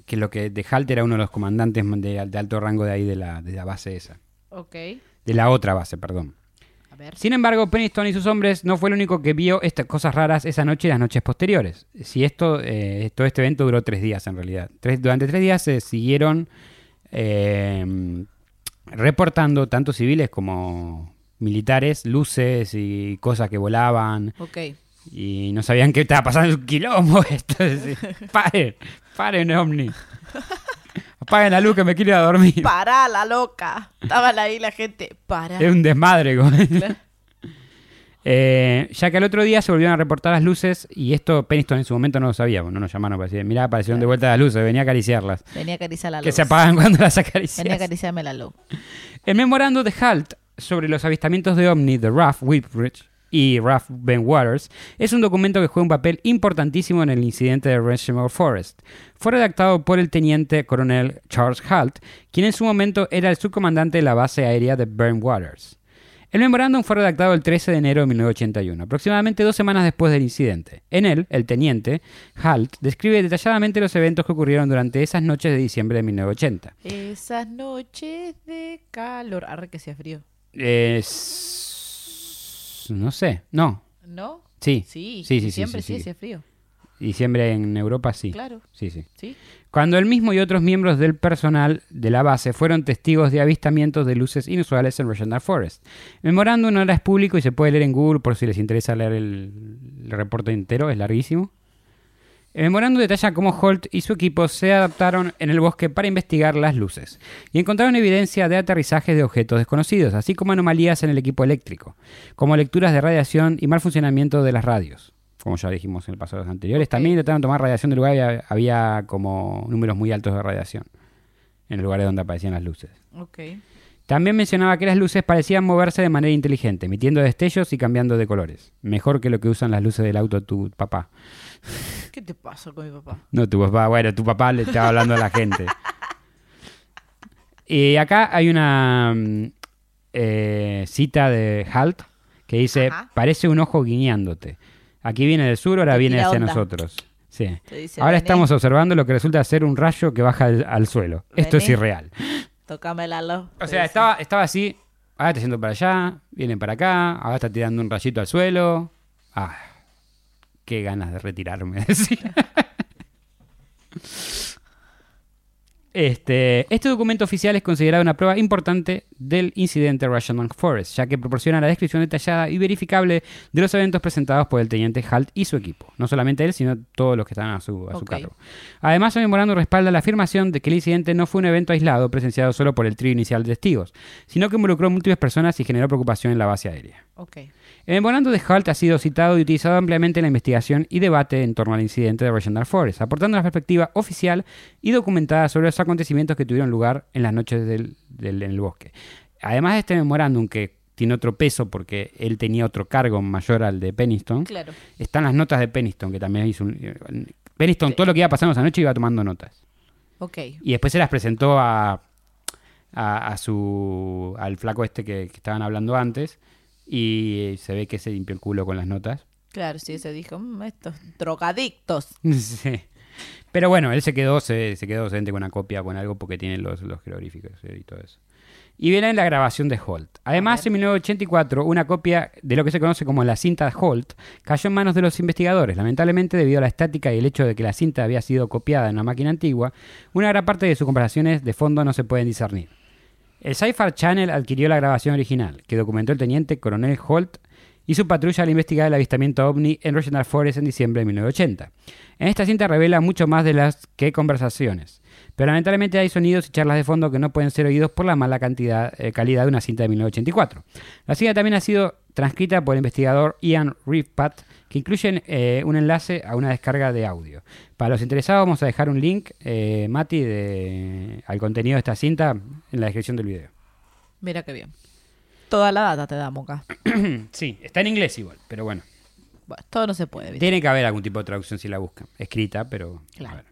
que lo que de Halt era uno de los comandantes de, de alto rango de ahí de la, de la base esa, Ok. de la otra base, perdón. A ver. Sin embargo, Peniston y sus hombres no fue el único que vio estas cosas raras esa noche y las noches posteriores. Si esto, eh, todo este evento duró tres días en realidad. Tres- durante tres días se siguieron eh, reportando tanto civiles como militares, luces y cosas que volaban. Y no sabían qué estaba pasando un quilombo. Esto paren, paren, Omni. Apaguen la luz que me quiero ir a dormir. Pará, la loca. Estaban ahí la gente. Pará. Es un desmadre. Claro. Eh, ya que al otro día se volvieron a reportar las luces y esto Peniston en su momento no lo sabía. No nos llamaron para decir, mirá, aparecieron de vuelta las luces, venía a acariciarlas. Venía a acariciar la luz. Que se apagan cuando las Venía a acaricias. acariciarme la luz. El memorando de Halt sobre los avistamientos de OVNI de Ralph Whitbridge y Ralph Ben Waters es un documento que juega un papel importantísimo en el incidente de Rushmore Forest. Fue redactado por el teniente coronel Charles Halt, quien en su momento era el subcomandante de la base aérea de Ben Waters. El memorándum fue redactado el 13 de enero de 1981, aproximadamente dos semanas después del incidente. En él, el teniente, Halt, describe detalladamente los eventos que ocurrieron durante esas noches de diciembre de 1980. Esas noches de calor. Arre que sea frío. Es- No sé, no. ¿No? Sí. Sí. Sí, sí, sí, Siempre sí, sí, sí. hacía frío. Diciembre en Europa sí. Claro. Sí, sí. Sí. Cuando él mismo y otros miembros del personal de la base fueron testigos de avistamientos de luces inusuales en Regenda Forest. El memorándum no era público y se puede leer en Google por si les interesa leer el, el reporte entero, es larguísimo. El memorándum detalla cómo Holt y su equipo se adaptaron en el bosque para investigar las luces y encontraron evidencia de aterrizajes de objetos desconocidos, así como anomalías en el equipo eléctrico, como lecturas de radiación y mal funcionamiento de las radios, como ya dijimos en el pasados anteriores. Ok. También intentaron tomar radiación del lugar y había, como números muy altos de radiación en los lugares donde aparecían las luces. Ok. También mencionaba que las luces parecían moverse de manera inteligente, emitiendo destellos y cambiando de colores. Mejor que lo que usan las luces del auto tu papá. ¿Qué te pasa con mi papá? No, tu papá, bueno, tu papá le estaba hablando a la gente. Y acá hay una mm, eh, cita de Halt que dice, Ajá. parece un ojo guiñándote. Aquí viene del sur, ahora viene hacia onda. nosotros. Sí. Ahora "Vení, estamos observando lo que resulta ser un rayo que baja al, al suelo. Esto es irreal. Tócame la luz. O sea, estaba, estaba así, ahora está yendo para allá, vienen para acá, ahora está tirando un rayito al suelo. Ah, qué ganas de retirarme, decía. Este, este documento oficial es considerado una prueba importante del incidente Russian Forest, ya que proporciona la descripción detallada y verificable de los eventos presentados por el teniente Halt y su equipo. No solamente él, sino todos los que estaban a su, a su cargo. Además, el memorando respalda la afirmación de que el incidente no fue un evento aislado presenciado solo por el trío inicial de testigos, sino que involucró a múltiples personas y generó preocupación en la base aérea. Ok. El memorando de Halt ha sido citado y utilizado ampliamente en la investigación y debate en torno al incidente de Regendar Forest, aportando una perspectiva oficial y documentada sobre los acontecimientos que tuvieron lugar en las noches del, del- en el bosque. Además de este memorándum que tiene otro peso porque él tenía otro cargo mayor al de Peniston, Claro. están las notas de Peniston, que también hizo un... Peniston, todo lo que iba pasando esa noche iba tomando notas. Ok. Y después se las presentó a, a, a su al flaco este que, que estaban hablando antes y se ve que se limpió el culo con las notas. Claro, sí, se dijo, "Mm, estos drogadictos. Sí. Pero bueno, él se quedó, se, se quedó docente con una copia, con algo porque tiene los, los jeroglíficos y todo eso. y viene la grabación de Holt. Además, en 1984, una copia de lo que se conoce como la cinta Holt cayó en manos de los investigadores. Lamentablemente, debido a la estática y el hecho de que la cinta había sido copiada en una máquina antigua, una gran parte de sus comparaciones de fondo no se pueden discernir. El Sci-Fi Channel adquirió la grabación original, que documentó el teniente coronel Holt y su patrulla al investigar el avistamiento ovni en Regional Forest en diciembre de 1980. En esta cinta revela mucho más de las que conversaciones. Pero lamentablemente hay sonidos y charlas de fondo que no pueden ser oídos por la mala eh, calidad de una cinta de 1984. La cinta también ha sido transcrita por el investigador Ian Rifpat, que incluye eh, un enlace a una descarga de audio. Para los interesados vamos a dejar un link, eh, Mati, de, al contenido de esta cinta en la descripción del video. Mira qué bien. Toda la data te damos acá. sí, está en inglés igual, pero bueno. Bueno, todo no se puede. ¿viste? Tiene que haber algún tipo de traducción si la buscan. Escrita, pero... Claro. a ver.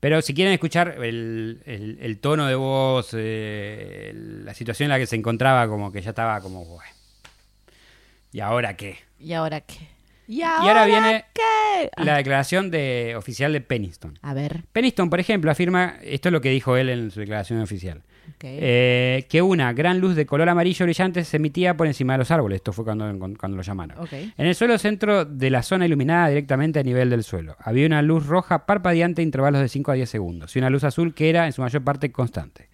Pero si quieren escuchar el, el- el tono de voz, eh, la situación en la que se encontraba, como que ya estaba como... "Bueno, ¿Y ahora qué? ¿Y ahora qué? ¿Y ahora, Y ahora viene qué? Ah, la declaración de, oficial de Peniston. A ver. Peniston, por ejemplo, afirma, esto es lo que dijo él en su declaración oficial, eh, que una gran luz de color amarillo brillante se emitía por encima de los árboles. Esto fue cuando, cuando lo llamaron. ok. En el suelo centro de la zona iluminada directamente a nivel del suelo. Había una luz roja parpadeante a intervalos de 5 a 10 segundos y una luz azul que era en su mayor parte constante.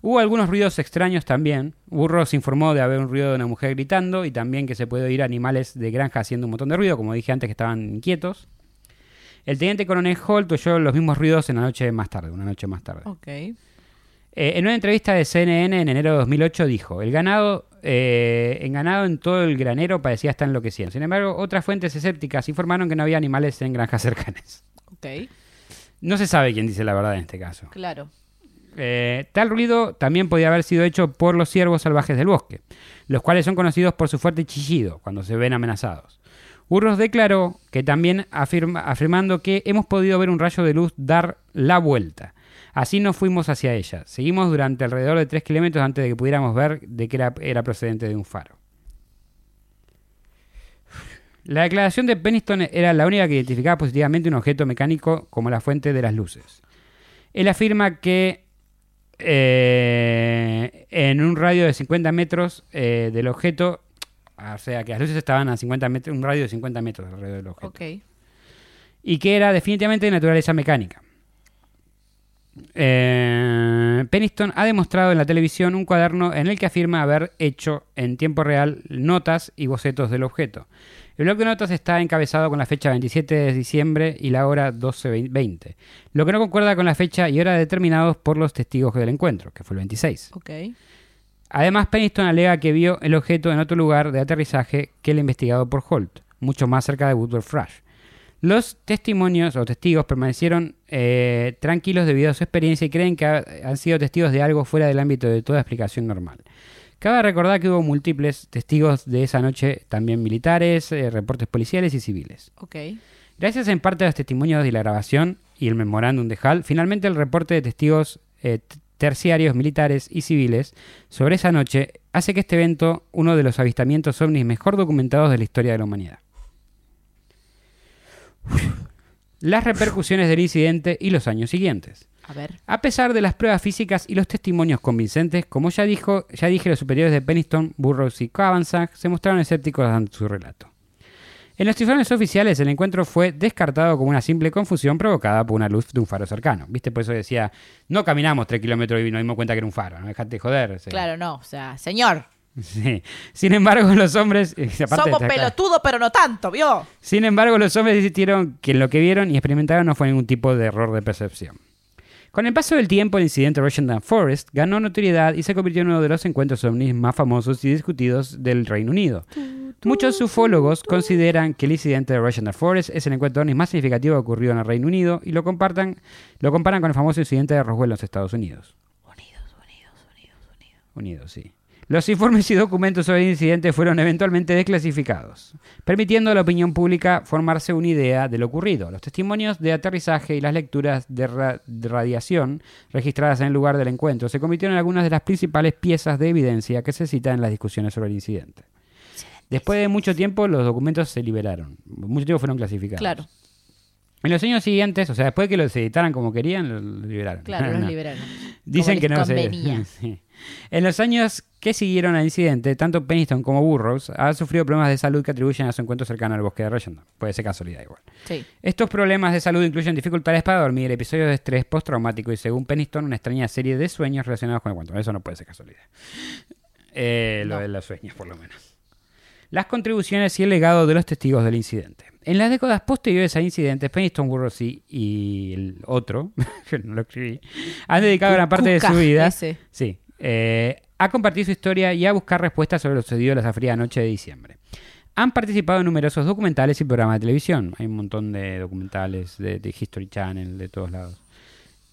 Hubo algunos ruidos extraños también. Burroughs informó de haber un ruido de una mujer gritando y también que se puede oír animales de granja haciendo un montón de ruido, como dije antes que estaban inquietos. El teniente coronel Holt oyó los mismos ruidos en la noche más tarde, una noche más tarde. Ok. Eh, en una entrevista de CNN en enero de 2008 dijo, el ganado, eh, en ganado en todo el granero parecía estar enloqueciendo. Sin embargo, otras fuentes escépticas informaron que no había animales en granjas cercanas. Ok. No se sabe quién dice la verdad en este caso. Claro. Eh, tal ruido también podía haber sido hecho por los ciervos salvajes del bosque, los cuales son conocidos por su fuerte chillido cuando se ven amenazados. Burroughs declaró que también afirma- afirmando que hemos podido ver un rayo de luz dar la vuelta. Así nos fuimos hacia ella. Seguimos durante alrededor de 3 kilómetros antes de que pudiéramos ver de que era, era procedente de un faro. La declaración de Peniston era la única que identificaba positivamente un objeto mecánico como la fuente de las luces. Él afirma que eh, en un radio de 50 metros eh, del objeto, o sea que las luces estaban a 50 metros, un radio de 50 metros alrededor del objeto, Ok. y que era definitivamente de naturaleza mecánica. Eh, Peniston ha demostrado en la televisión un cuaderno en el que afirma haber hecho en tiempo real notas y bocetos del objeto. El bloque de notas está encabezado con la fecha 27 de diciembre y la hora 12.20, lo que no concuerda con la fecha y hora determinados por los testigos del encuentro, que fue el 26. Ok. Además, Peniston alega que vio el objeto en otro lugar de aterrizaje que el investigado por Holt, mucho más cerca de Woodward Flash. Los testimonios o testigos permanecieron eh, tranquilos debido a su experiencia y creen que ha- han sido testigos de algo fuera del ámbito de toda explicación normal. Cabe recordar que hubo múltiples testigos de esa noche, también militares, eh, reportes policiales y civiles. Gracias en parte a los testimonios de la grabación y el memorándum de Hall, finalmente el reporte de testigos eh, terciarios militares y civiles sobre esa noche hace que este evento uno de los avistamientos ovnis mejor documentados de la historia de la humanidad. Las repercusiones del incidente y los años siguientes. A ver. A pesar de las pruebas físicas y los testimonios convincentes, como ya dijo, ya dije, los superiores de Peniston, Burroughs y Cavanzag se mostraron escépticos ante su relato. En los informes oficiales, el encuentro fue descartado como una simple confusión provocada por una luz de un faro cercano. ¿Viste? Por eso decía, no caminamos tres kilómetros y nos dimos cuenta que era un faro. No dejate de joder. Sí. Claro, no. O sea, señor. Sí. Sin embargo, los hombres. aparte Somos pelotudos, pero no tanto, ¿vio? Sin embargo, los hombres insistieron que lo que vieron y experimentaron no fue ningún tipo de error de percepción. Con el paso del tiempo, el incidente Rochendam Forest ganó notoriedad y se convirtió en uno de los encuentros ovnis más famosos y discutidos del Reino Unido. Muchos ufólogos consideran que el incidente de Rochendam Forest es el encuentro ovni más significativo que ocurrió en el Reino Unido y lo, compartan, lo comparan con el famoso incidente de Roswell en los Estados Unidos. Unidos, unidos, unidos, unidos. Unidos, sí. Los informes y documentos sobre el incidente fueron eventualmente desclasificados, permitiendo a la opinión pública formarse una idea de lo ocurrido. Los testimonios de aterrizaje y las lecturas de, de radiación registradas en el lugar del encuentro se convirtieron en algunas de las principales piezas de evidencia que se citan en las discusiones sobre el incidente. Después de mucho tiempo, los documentos se liberaron. Mucho tiempo fueron clasificados. Claro. En los años siguientes, o sea, después de que los editaran como querían, los los liberaron. Claro, los No. liberaron. Dicen Como que les no se. convenía. Sí. En los años que siguieron al incidente, tanto Peniston como Burroughs han sufrido problemas de salud que atribuyen a su encuentro cercano al bosque de Rochendon. Puede ser casualidad igual. Sí. Estos problemas de salud incluyen dificultades para dormir, episodios de estrés postraumático y, según Peniston, una extraña serie de sueños relacionados con el cuento. Eso no puede ser casualidad. Eh, Lo de los sueños, por lo menos. Las contribuciones y el legado de los testigos del incidente. En las décadas posteriores al incidente, Peniston, Burroughs y, el otro, yo no lo escribí, han dedicado gran parte de su vida ese. Sí. eh, a compartir su historia y a buscar respuestas sobre lo sucedido esa fría noche de diciembre. Han participado en numerosos documentales y programas de televisión. Hay un montón de documentales de, de History Channel, de todos lados.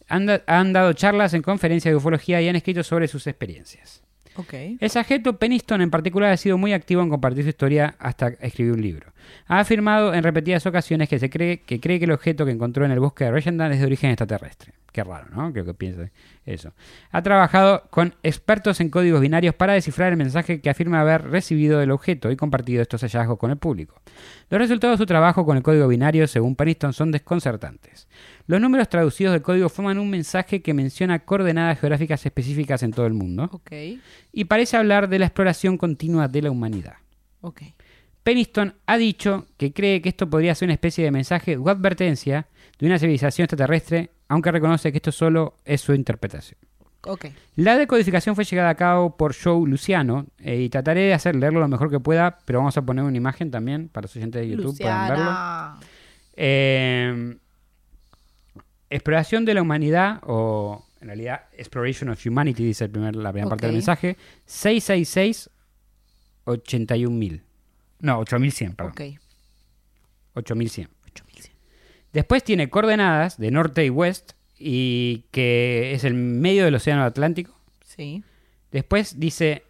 Han, da- han dado charlas en conferencias de ufología y han escrito sobre sus experiencias. Ok. El sargento Peniston en particular ha sido muy activo en compartir su historia hasta escribir un libro. Ha afirmado en repetidas ocasiones que se cree que cree que el objeto que encontró en el bosque de Regendan es de origen extraterrestre. Qué raro, ¿no? Creo que piense eso. Ha trabajado con expertos en códigos binarios para descifrar el mensaje que afirma haber recibido del objeto y compartido estos hallazgos con el público. Los resultados de su trabajo con el código binario, según Peniston, son desconcertantes. Los números traducidos del código forman un mensaje que menciona coordenadas geográficas específicas en todo el mundo Ok. y parece hablar de la exploración continua de la humanidad. Ok. Peniston ha dicho que cree que esto podría ser una especie de mensaje o advertencia de una civilización extraterrestre, aunque reconoce que esto solo es su interpretación. Ok. La decodificación fue llevada a cabo por Joe Luciano eh, y trataré de hacer leerlo lo mejor que pueda, pero vamos a poner una imagen también para los oyentes de YouTube puedan verlo. Luciana. Eh, exploración de la humanidad, o en realidad Exploration of Humanity, dice el primer, la primera parte del mensaje, 666 81.000. No, 8100, perdón. Ok. 8100. 8100. Después tiene coordenadas de norte y west, y que es el medio del océano Atlántico. Sí. Después dice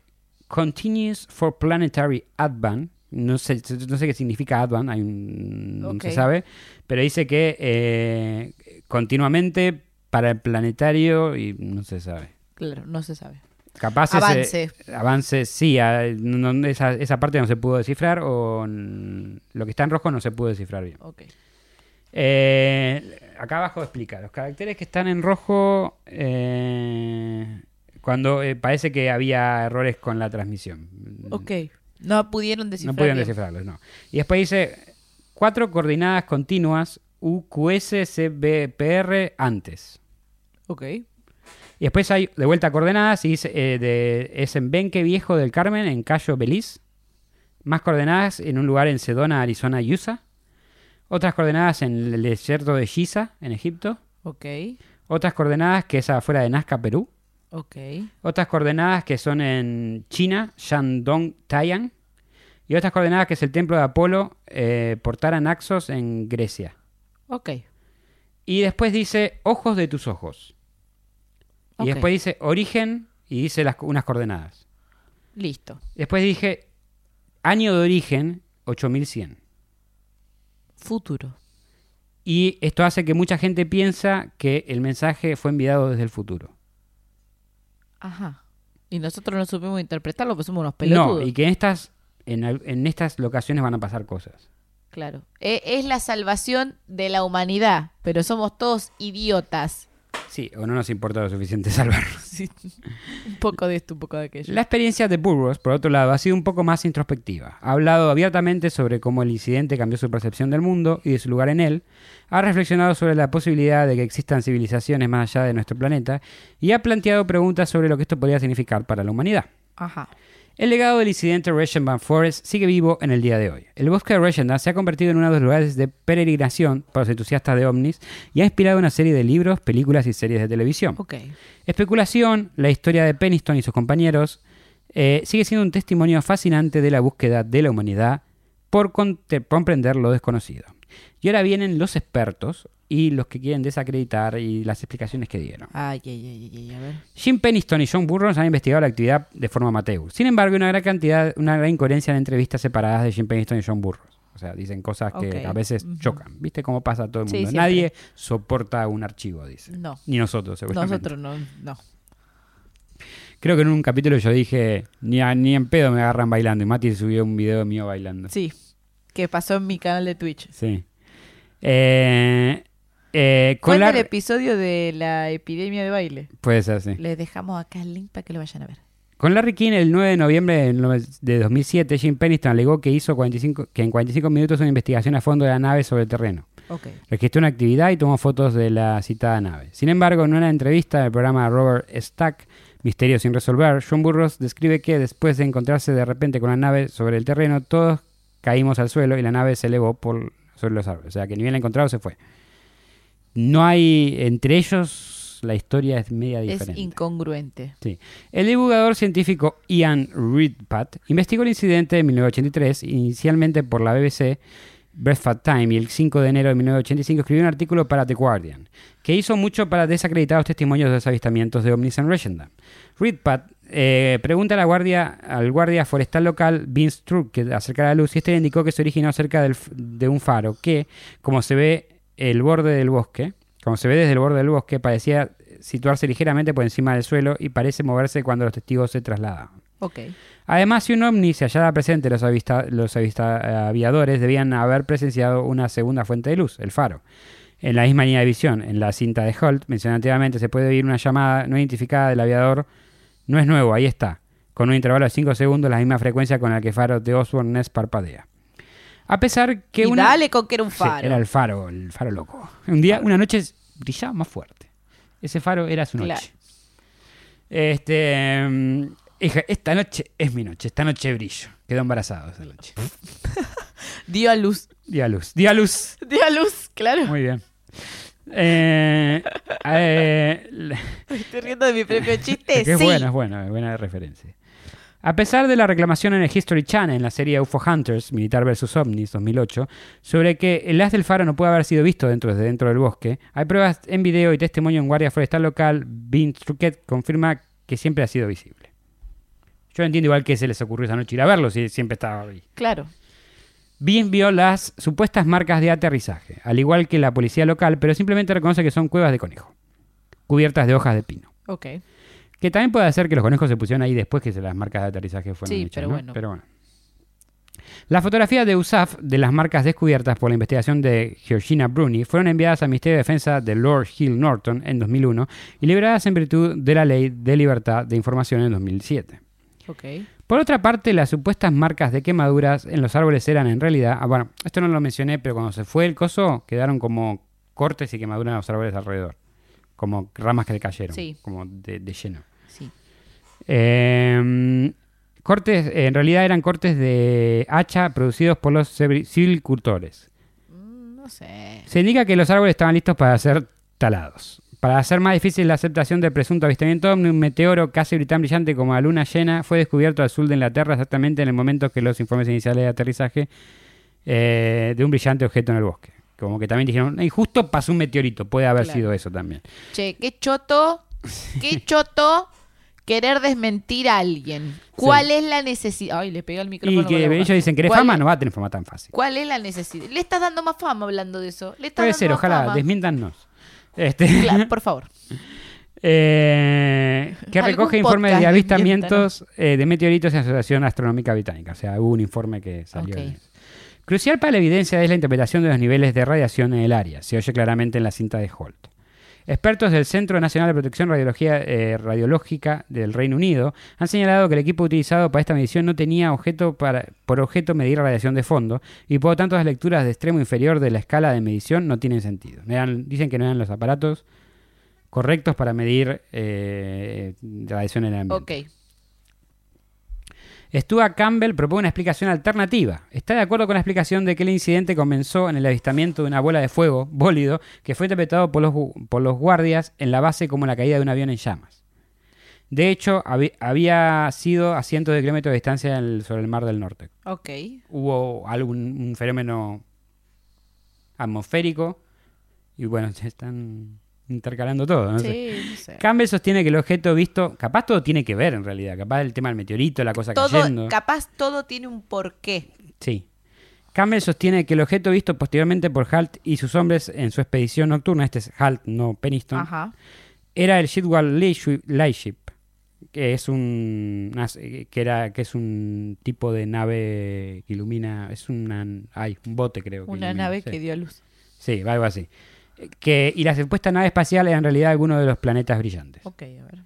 Continuous for Planetary Advan. No sé, no sé qué significa Advan, hay un- no se sabe, pero dice que eh, continuamente para el planetario y no se sabe. Claro, no se sabe. Capaz ese- Avance. avance, sí, a- no- no- esa, esa parte no se pudo descifrar o lo que está en rojo no se pudo descifrar bien. Eh, acá abajo explica, los caracteres que están en rojo, eh, cuando eh, parece que había errores con la transmisión. Ok. No pudieron descifrar. No pudieron descifrarlos, no. Y después dice cuatro coordenadas continuas UQS CBPR antes. Ok. Y después hay de vuelta coordenadas y dice, eh, de, es en Benque Viejo del Carmen, en Cayo Beliz. Más coordenadas en un lugar en Sedona, Arizona, USA. Otras coordenadas en el desierto de Giza, en Egipto. Ok. Otras coordenadas que es afuera de Nazca, Perú. Ok. Otras coordenadas que son en China, Shandong, Taiyang. Y otras coordenadas que es el templo de Apolo, eh, por Taranaxos, en Grecia. Ok. Y después dice ojos de tus ojos. Y después dice origen y dice las, unas coordenadas. Listo. Después dije año de origen 8100. Futuro. Y esto hace que mucha gente piensa que el mensaje fue enviado desde el futuro. Ajá. Y nosotros no supimos interpretarlo, pues somos unos pelotudos. No, y que en estas, en, estas locaciones van a pasar cosas. Claro. E- es la salvación de la humanidad, pero somos todos idiotas. Sí, o no nos importa lo suficiente salvarlos. Sí. un poco de esto, un poco de aquello. La experiencia de Burroughs, por otro lado, ha sido un poco más introspectiva. Ha hablado abiertamente sobre cómo el incidente cambió su percepción del mundo y de su lugar en él. Ha reflexionado sobre la posibilidad de que existan civilizaciones más allá de nuestro planeta y ha planteado preguntas sobre lo que esto podría significar para la humanidad. Ajá. El legado del incidente Reichenbach Forest sigue vivo en el día de hoy. El bosque de Reichenbach se ha convertido en uno de los lugares de peregrinación para los entusiastas de ovnis y ha inspirado una serie de libros, películas y series de televisión. Ok. Especulación, la historia de Peniston y sus compañeros eh, sigue siendo un testimonio fascinante de la búsqueda de la humanidad por comprender lo desconocido. Y ahora vienen los expertos y los que quieren desacreditar y las explicaciones que dieron. Ay, ay, ay, a ver. Jim Peniston y John Burroughs han investigado la actividad de forma amateur. Sin embargo, hay una gran cantidad, una gran incoherencia en entrevistas separadas de Jim Peniston y John Burroughs. O sea, dicen cosas que a veces chocan. ¿Viste cómo pasa a todo el mundo? Nadie soporta un archivo, dice. No. Ni nosotros, seguramente. Nosotros no. No. Creo que en un capítulo yo dije, ni, a- ni en pedo me agarran bailando. Y Mati subió un video mío bailando. Sí. Que pasó en mi canal de Twitch. Sí. Eh, eh, con ¿Cuál la... el episodio de la epidemia de baile? Puede ser, sí. Les dejamos acá el link para que lo vayan a ver. Con Larry King, el 9 de noviembre de 2007, Jim Peniston alegó que hizo 45, que en 45 minutos una investigación a fondo de la nave sobre el terreno. Ok. Registró una actividad y tomó fotos de la citada nave. Sin embargo, en una entrevista del programa Robert Stack, Misterio sin resolver, John Burroughs describe que después de encontrarse de repente con la nave sobre el terreno, todos caímos al suelo y la nave se elevó por sobre los árboles. O sea, que ni bien la encontrado se fue. No hay, entre ellos, la historia es media Es diferente. incongruente. Sí. El divulgador científico Ian Redpath investigó el incidente en 1983, inicialmente por la BBC Breakfast Time, y el 5 de enero de 1985 escribió un artículo para The Guardian, que hizo mucho para desacreditar los testimonios de los avistamientos de ovnis en Rochendam. Redpath eh, pregunta a la guardia, al guardia forestal local Vince Truck acerca de la luz y este le indicó que se originó cerca del de un faro que, como se ve el borde del bosque, como se ve desde el borde del bosque, parecía situarse ligeramente por encima del suelo y parece moverse cuando los testigos se trasladaban. Ok. Además, si un ovni se hallara presente, los, avista- los avista- aviadores debían haber presenciado una segunda fuente de luz, el faro. En la misma línea de visión, en la cinta de Holt, mencionada anteriormente, se puede oír una llamada no identificada del aviador. No es nuevo, ahí está. Con un intervalo de 5 segundos, la misma frecuencia con la que el faro de Osborne Ness parpadea. A pesar que y una... dale con que era un Sí, faro. era el faro, el faro loco. Un día, una noche brillaba más fuerte. Ese faro era su noche. Claro. Este, mm, hija, esta noche es mi noche, esta noche brillo. Quedó embarazado esa noche. Dio a luz. Día luz, día luz. Dio a luz, claro. Muy bien. Eh, eh, Estoy riendo de mi propio chiste. que es sí. buena, es buena, es buena referencia. A pesar de la reclamación en el History Channel en la serie UFO Hunters, Militar vs. OVNIs 2008, sobre que el haz del faro no puede haber sido visto dentro desde dentro del bosque, hay pruebas en video y testimonio en guardia forestal local. Vince Truquet confirma que siempre ha sido visible. Yo entiendo igual que se les ocurrió esa noche ir a verlo si siempre estaba ahí. Claro. Vince vio las supuestas marcas de aterrizaje, al igual que la policía local, pero simplemente reconoce que son cuevas de conejo, cubiertas de hojas de pino. Ok. Que también puede ser que los conejos se pusieron ahí después que se- las marcas de aterrizaje fueron Sí, hechas, pero ¿no? bueno. Pero bueno. Las fotografías de USAF de las marcas descubiertas por la investigación de Georgina Bruni fueron enviadas al Ministerio de Defensa de Lord Hill Norton en 2001 y liberadas en virtud de la Ley de Libertad de Información en 2007. Ok. Por otra parte, las supuestas marcas de quemaduras en los árboles eran en realidad, ah, bueno, esto no lo mencioné, pero cuando se fue el coso quedaron como cortes y quemaduras en los árboles alrededor, como ramas que le cayeron, Sí. como de, de lleno. Sí. Eh, cortes, en realidad eran cortes de hacha producidos por los silvicultores. Mm, no sé. Se indica que los árboles estaban listos para ser talados. Para hacer más difícil la aceptación del presunto avistamiento un meteoro casi tan brillante como la luna llena fue descubierto al sur de Inglaterra exactamente en el momento que los informes iniciales de aterrizaje eh, de un brillante objeto en el bosque. Como que también dijeron, y justo pasó un meteorito, puede haber Claro. sido eso también. Che, qué choto. Qué choto querer desmentir a alguien. ¿Cuál es la necesidad? Ay, le pegué al micrófono. Y que ellos dicen, ¿querés ¿Cuál fama? No va a tener fama tan fácil. ¿Cuál es la necesidad? Le estás dando más fama hablando de eso. Le estás Puede dando ser, más ojalá, fama. desmiéntanos. Este, Claro, por favor. eh, que recoge informes de de avistamientos eh, de meteoritos en la Asociación Astronómica Británica. O sea, hubo un informe que salió. Ok. en eso. Crucial para la evidencia es la interpretación de los niveles de radiación en el área. Se oye claramente en la cinta de Holt. Expertos del Centro Nacional de Protección eh, Radiológica del Reino Unido han señalado que el equipo utilizado para esta medición no tenía objeto para, por objeto medir radiación de fondo y por lo tanto las lecturas de extremo inferior de la escala de medición no tienen sentido. Dicen que no eran los aparatos correctos para medir eh, radiación en el ambiente. Stuart Campbell propone una explicación alternativa. Está de acuerdo con la explicación de que el incidente comenzó en el avistamiento de una bola de fuego, bólido, que fue interpretado por los, por los guardias en la base como la caída de un avión en llamas. De hecho, había sido a cientos de kilómetros de distancia en el- sobre el Mar del Norte. Ok. Hubo algún un fenómeno atmosférico y bueno, están intercalando todo. no sé. Sí, no sé. Campbell sostiene que el objeto visto, capaz todo tiene que ver en realidad, capaz el tema del meteorito, la cosa cayendo. Todo, capaz todo tiene un porqué. Sí. Campbell sostiene que el objeto visto posteriormente por Halt y sus hombres en su expedición nocturna, este es Halt, no Peniston, Ajá. era el Shidwell Lightship, que es un una- que era que es un tipo de nave que ilumina, es una ay, un bote creo que Una ilumina, nave sí. que dio a luz. Sí, algo así. Que, y la supuesta nave espacial era en realidad alguno de los planetas brillantes. Ok, a ver.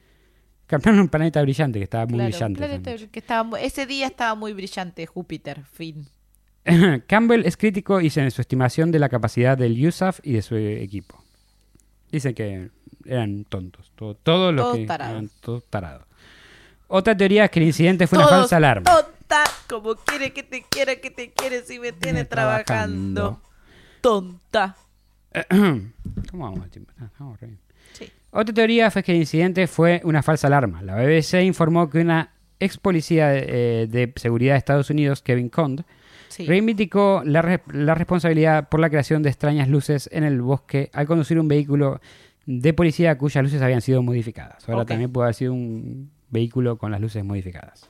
Un planeta brillante que estaba muy Claro, brillante. planeta que estaba ese día estaba muy brillante, Júpiter, fin. Campbell es crítico y en su estimación de la capacidad del USAF y de su equipo. Dice que eran tontos. todo- todos los Todos que tarados. eran todos tarados. Otra teoría es que el incidente fue una falsa alarma. Tonta, como quiere que te quiera, que te quiere si me tiene trabajando. Tonta. ¿Cómo vamos tiempo? Ah, estamos re bien. Sí. Otra teoría fue que el incidente fue una falsa alarma. La BBC informó que una ex policía eh, de seguridad de Estados Unidos, Kevin Cond, Sí. reivindicó la, re- la responsabilidad por la creación de extrañas luces en el bosque al conducir un vehículo de policía cuyas luces habían sido modificadas. Ahora también puede haber sido un vehículo con las luces modificadas.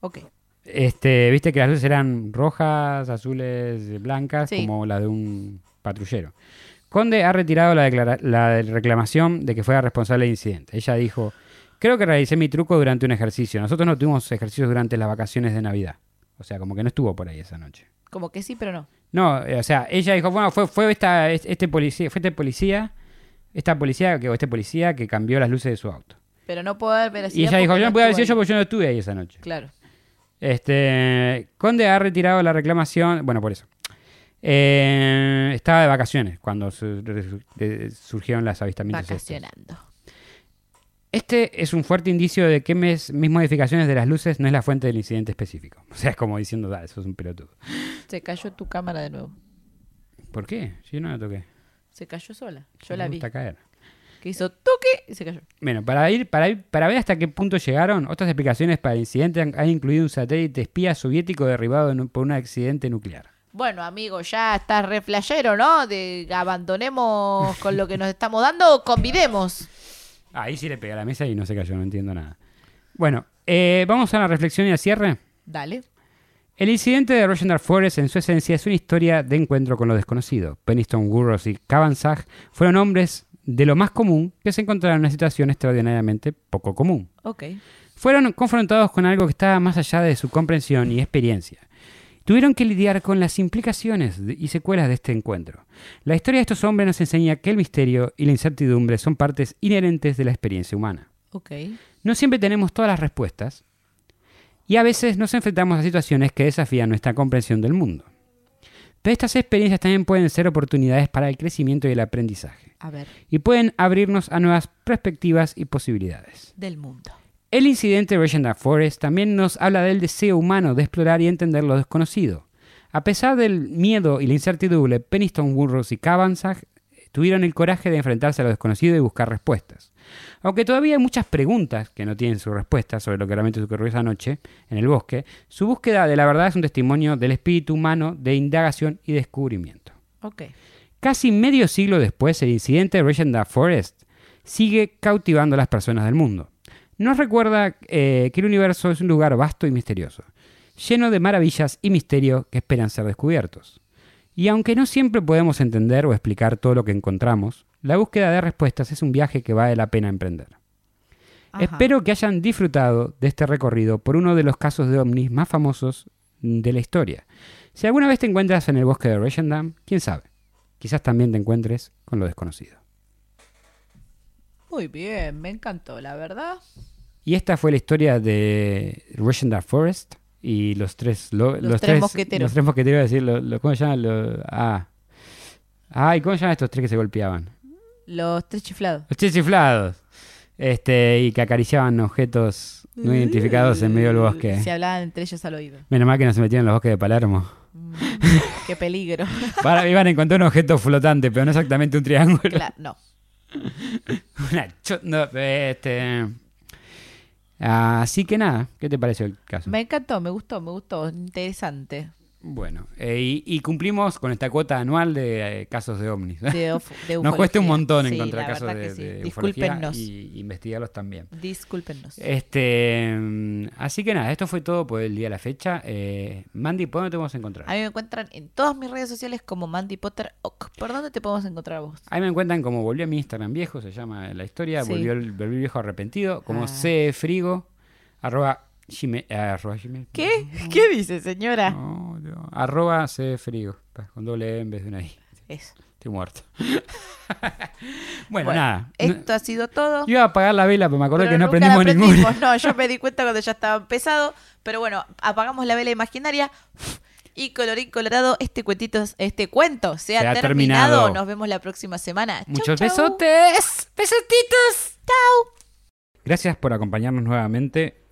Ok. Este, viste que las luces eran rojas, azules, blancas, Sí. como la de un patrullero. Conde ha retirado la, la reclamación de que fuera responsable del incidente. Ella dijo, creo que realicé mi truco durante un ejercicio. Nosotros no tuvimos ejercicios durante las vacaciones de Navidad. O sea, como que no estuvo por ahí esa noche. Como que sí, pero no. No, eh, o sea, ella dijo, bueno, fue, fue esta, este policía, fue este policía, esta policía que, o este policía que cambió las luces de su auto. Pero no puedo haber Y ella dijo, yo no puedo decir yo porque yo no estuve ahí esa noche. Claro. Este, Conde ha retirado la reclamación, bueno, por eso. Eh, estaba de vacaciones cuando su- resu- de- surgieron las avistamientos. estos. Vacacionando. Este es un fuerte indicio de que mes- mis modificaciones de las luces no es la fuente del incidente específico. O sea, es como diciendo, dale, eso es un pelotudo. Se cayó tu cámara de nuevo. ¿Por qué? Si yo no la toqué. Se cayó sola. Yo Me la vi. gusta caer. Que hizo toque y se cayó. Bueno, para ir, para ir, para ver hasta qué punto llegaron, otras explicaciones para el incidente han, han incluido un satélite espía soviético derribado en un- por un accidente nuclear. Bueno, amigo, ya estás re flashero, ¿no? De abandonemos con lo que nos estamos dando o convidemos. Ahí sí le pegué a la mesa y no se cayó, no entiendo nada. Bueno, eh, vamos a la reflexión y al cierre. Dale. El incidente de Rochendale Forest en su esencia es una historia de encuentro con lo desconocido. Peniston, Burroughs y Cavanzag fueron hombres de lo más común que se encontraron en una situación extraordinariamente poco común. Ok. Fueron confrontados con algo que estaba más allá de su comprensión y experiencia. Tuvieron que lidiar con las implicaciones y secuelas de este encuentro. La historia de estos hombres nos enseña que el misterio y la incertidumbre son partes inherentes de la experiencia humana. Ok. No siempre tenemos todas las respuestas y a veces nos enfrentamos a situaciones que desafían nuestra comprensión del mundo. Pero estas experiencias también pueden ser oportunidades para el crecimiento y el aprendizaje A ver, y pueden abrirnos a nuevas perspectivas y posibilidades. del mundo. El incidente de Regenda Forest también nos habla del deseo humano de explorar y entender lo desconocido. A pesar del miedo y la incertidumbre, Peniston, Burroughs y Cavanzag tuvieron el coraje de enfrentarse a lo desconocido y buscar respuestas. Aunque todavía hay muchas preguntas que no tienen su respuesta sobre lo que realmente ocurrió esa noche en el bosque, su búsqueda de la verdad es un testimonio del espíritu humano de indagación y descubrimiento. Casi medio siglo después, el incidente de Regenda Forest sigue cautivando a las personas del mundo. Nos recuerda eh, que el universo es un lugar vasto y misterioso, lleno de maravillas y misterios que esperan ser descubiertos. Y aunque no siempre podemos entender o explicar todo lo que encontramos, la búsqueda de respuestas es un viaje que vale la pena emprender. Ajá. Espero que hayan disfrutado de este recorrido por uno de los casos de ovnis más famosos de la historia. Si alguna vez te encuentras en el bosque de Regendam, quién sabe, quizás también te encuentres con lo desconocido. Muy bien, me encantó, la verdad. Y esta fue la historia de Regendam Forest y los tres, lo- Los tres mosqueteros. Los tres mosqueteros, decir, lo- lo- ¿cómo se llaman? Lo- ah. ah, ¿y cómo se llaman estos tres que se golpeaban? Los tres chiflados. Los tres chiflados. Este, y que acariciaban objetos no identificados en medio del bosque. Se hablaban entre ellos al oído. Menos mal que no se metían en los bosques de Palermo. Mm, qué peligro. Para, iban a encontrar un objeto flotante, pero no exactamente un triángulo. Cla- no. Una no, este, así que nada, ¿qué te pareció el caso? Me encantó, me gustó, me gustó. Interesante. Bueno, eh, y, y cumplimos con esta cuota anual de eh, casos de ovnis. De, de Nos cuesta un montón Sí, encontrar casos de, sí. de ufología y investigarlos también. Discúlpenos. Este, mm, así que nada, esto fue todo por el día de la fecha. Eh, Mandy, ¿por dónde te a encontrar? A mí me encuentran en todas mis redes sociales como Mandy Potter. Oc. ¿Por dónde te podemos encontrar a vos? Ahí me encuentran como volvió a mi Instagram viejo, se llama la historia, Sí. volvió el, volvió viejo arrepentido, como Ah. cfrigo, arroba gmail, eh, arroba gmail. ¿Qué? ¿Qué dice, señora? No, no, arroba cfrigo, pa, con doble E en vez de una I. Eso. Estoy muerto. bueno, Bueno, nada. Esto ha sido todo. Yo iba a apagar la vela, pero me acordé pero que no nunca prendimos la ninguna. No, yo me di cuenta cuando ya estaba pesado. Pero bueno, apagamos la vela imaginaria. Y colorín colorado, este cuentito, este cuento se ha, Se ha terminado. terminado. Nos vemos la próxima semana. Chau, Muchos chau. besotes. Besotitos. Chao. Gracias por acompañarnos nuevamente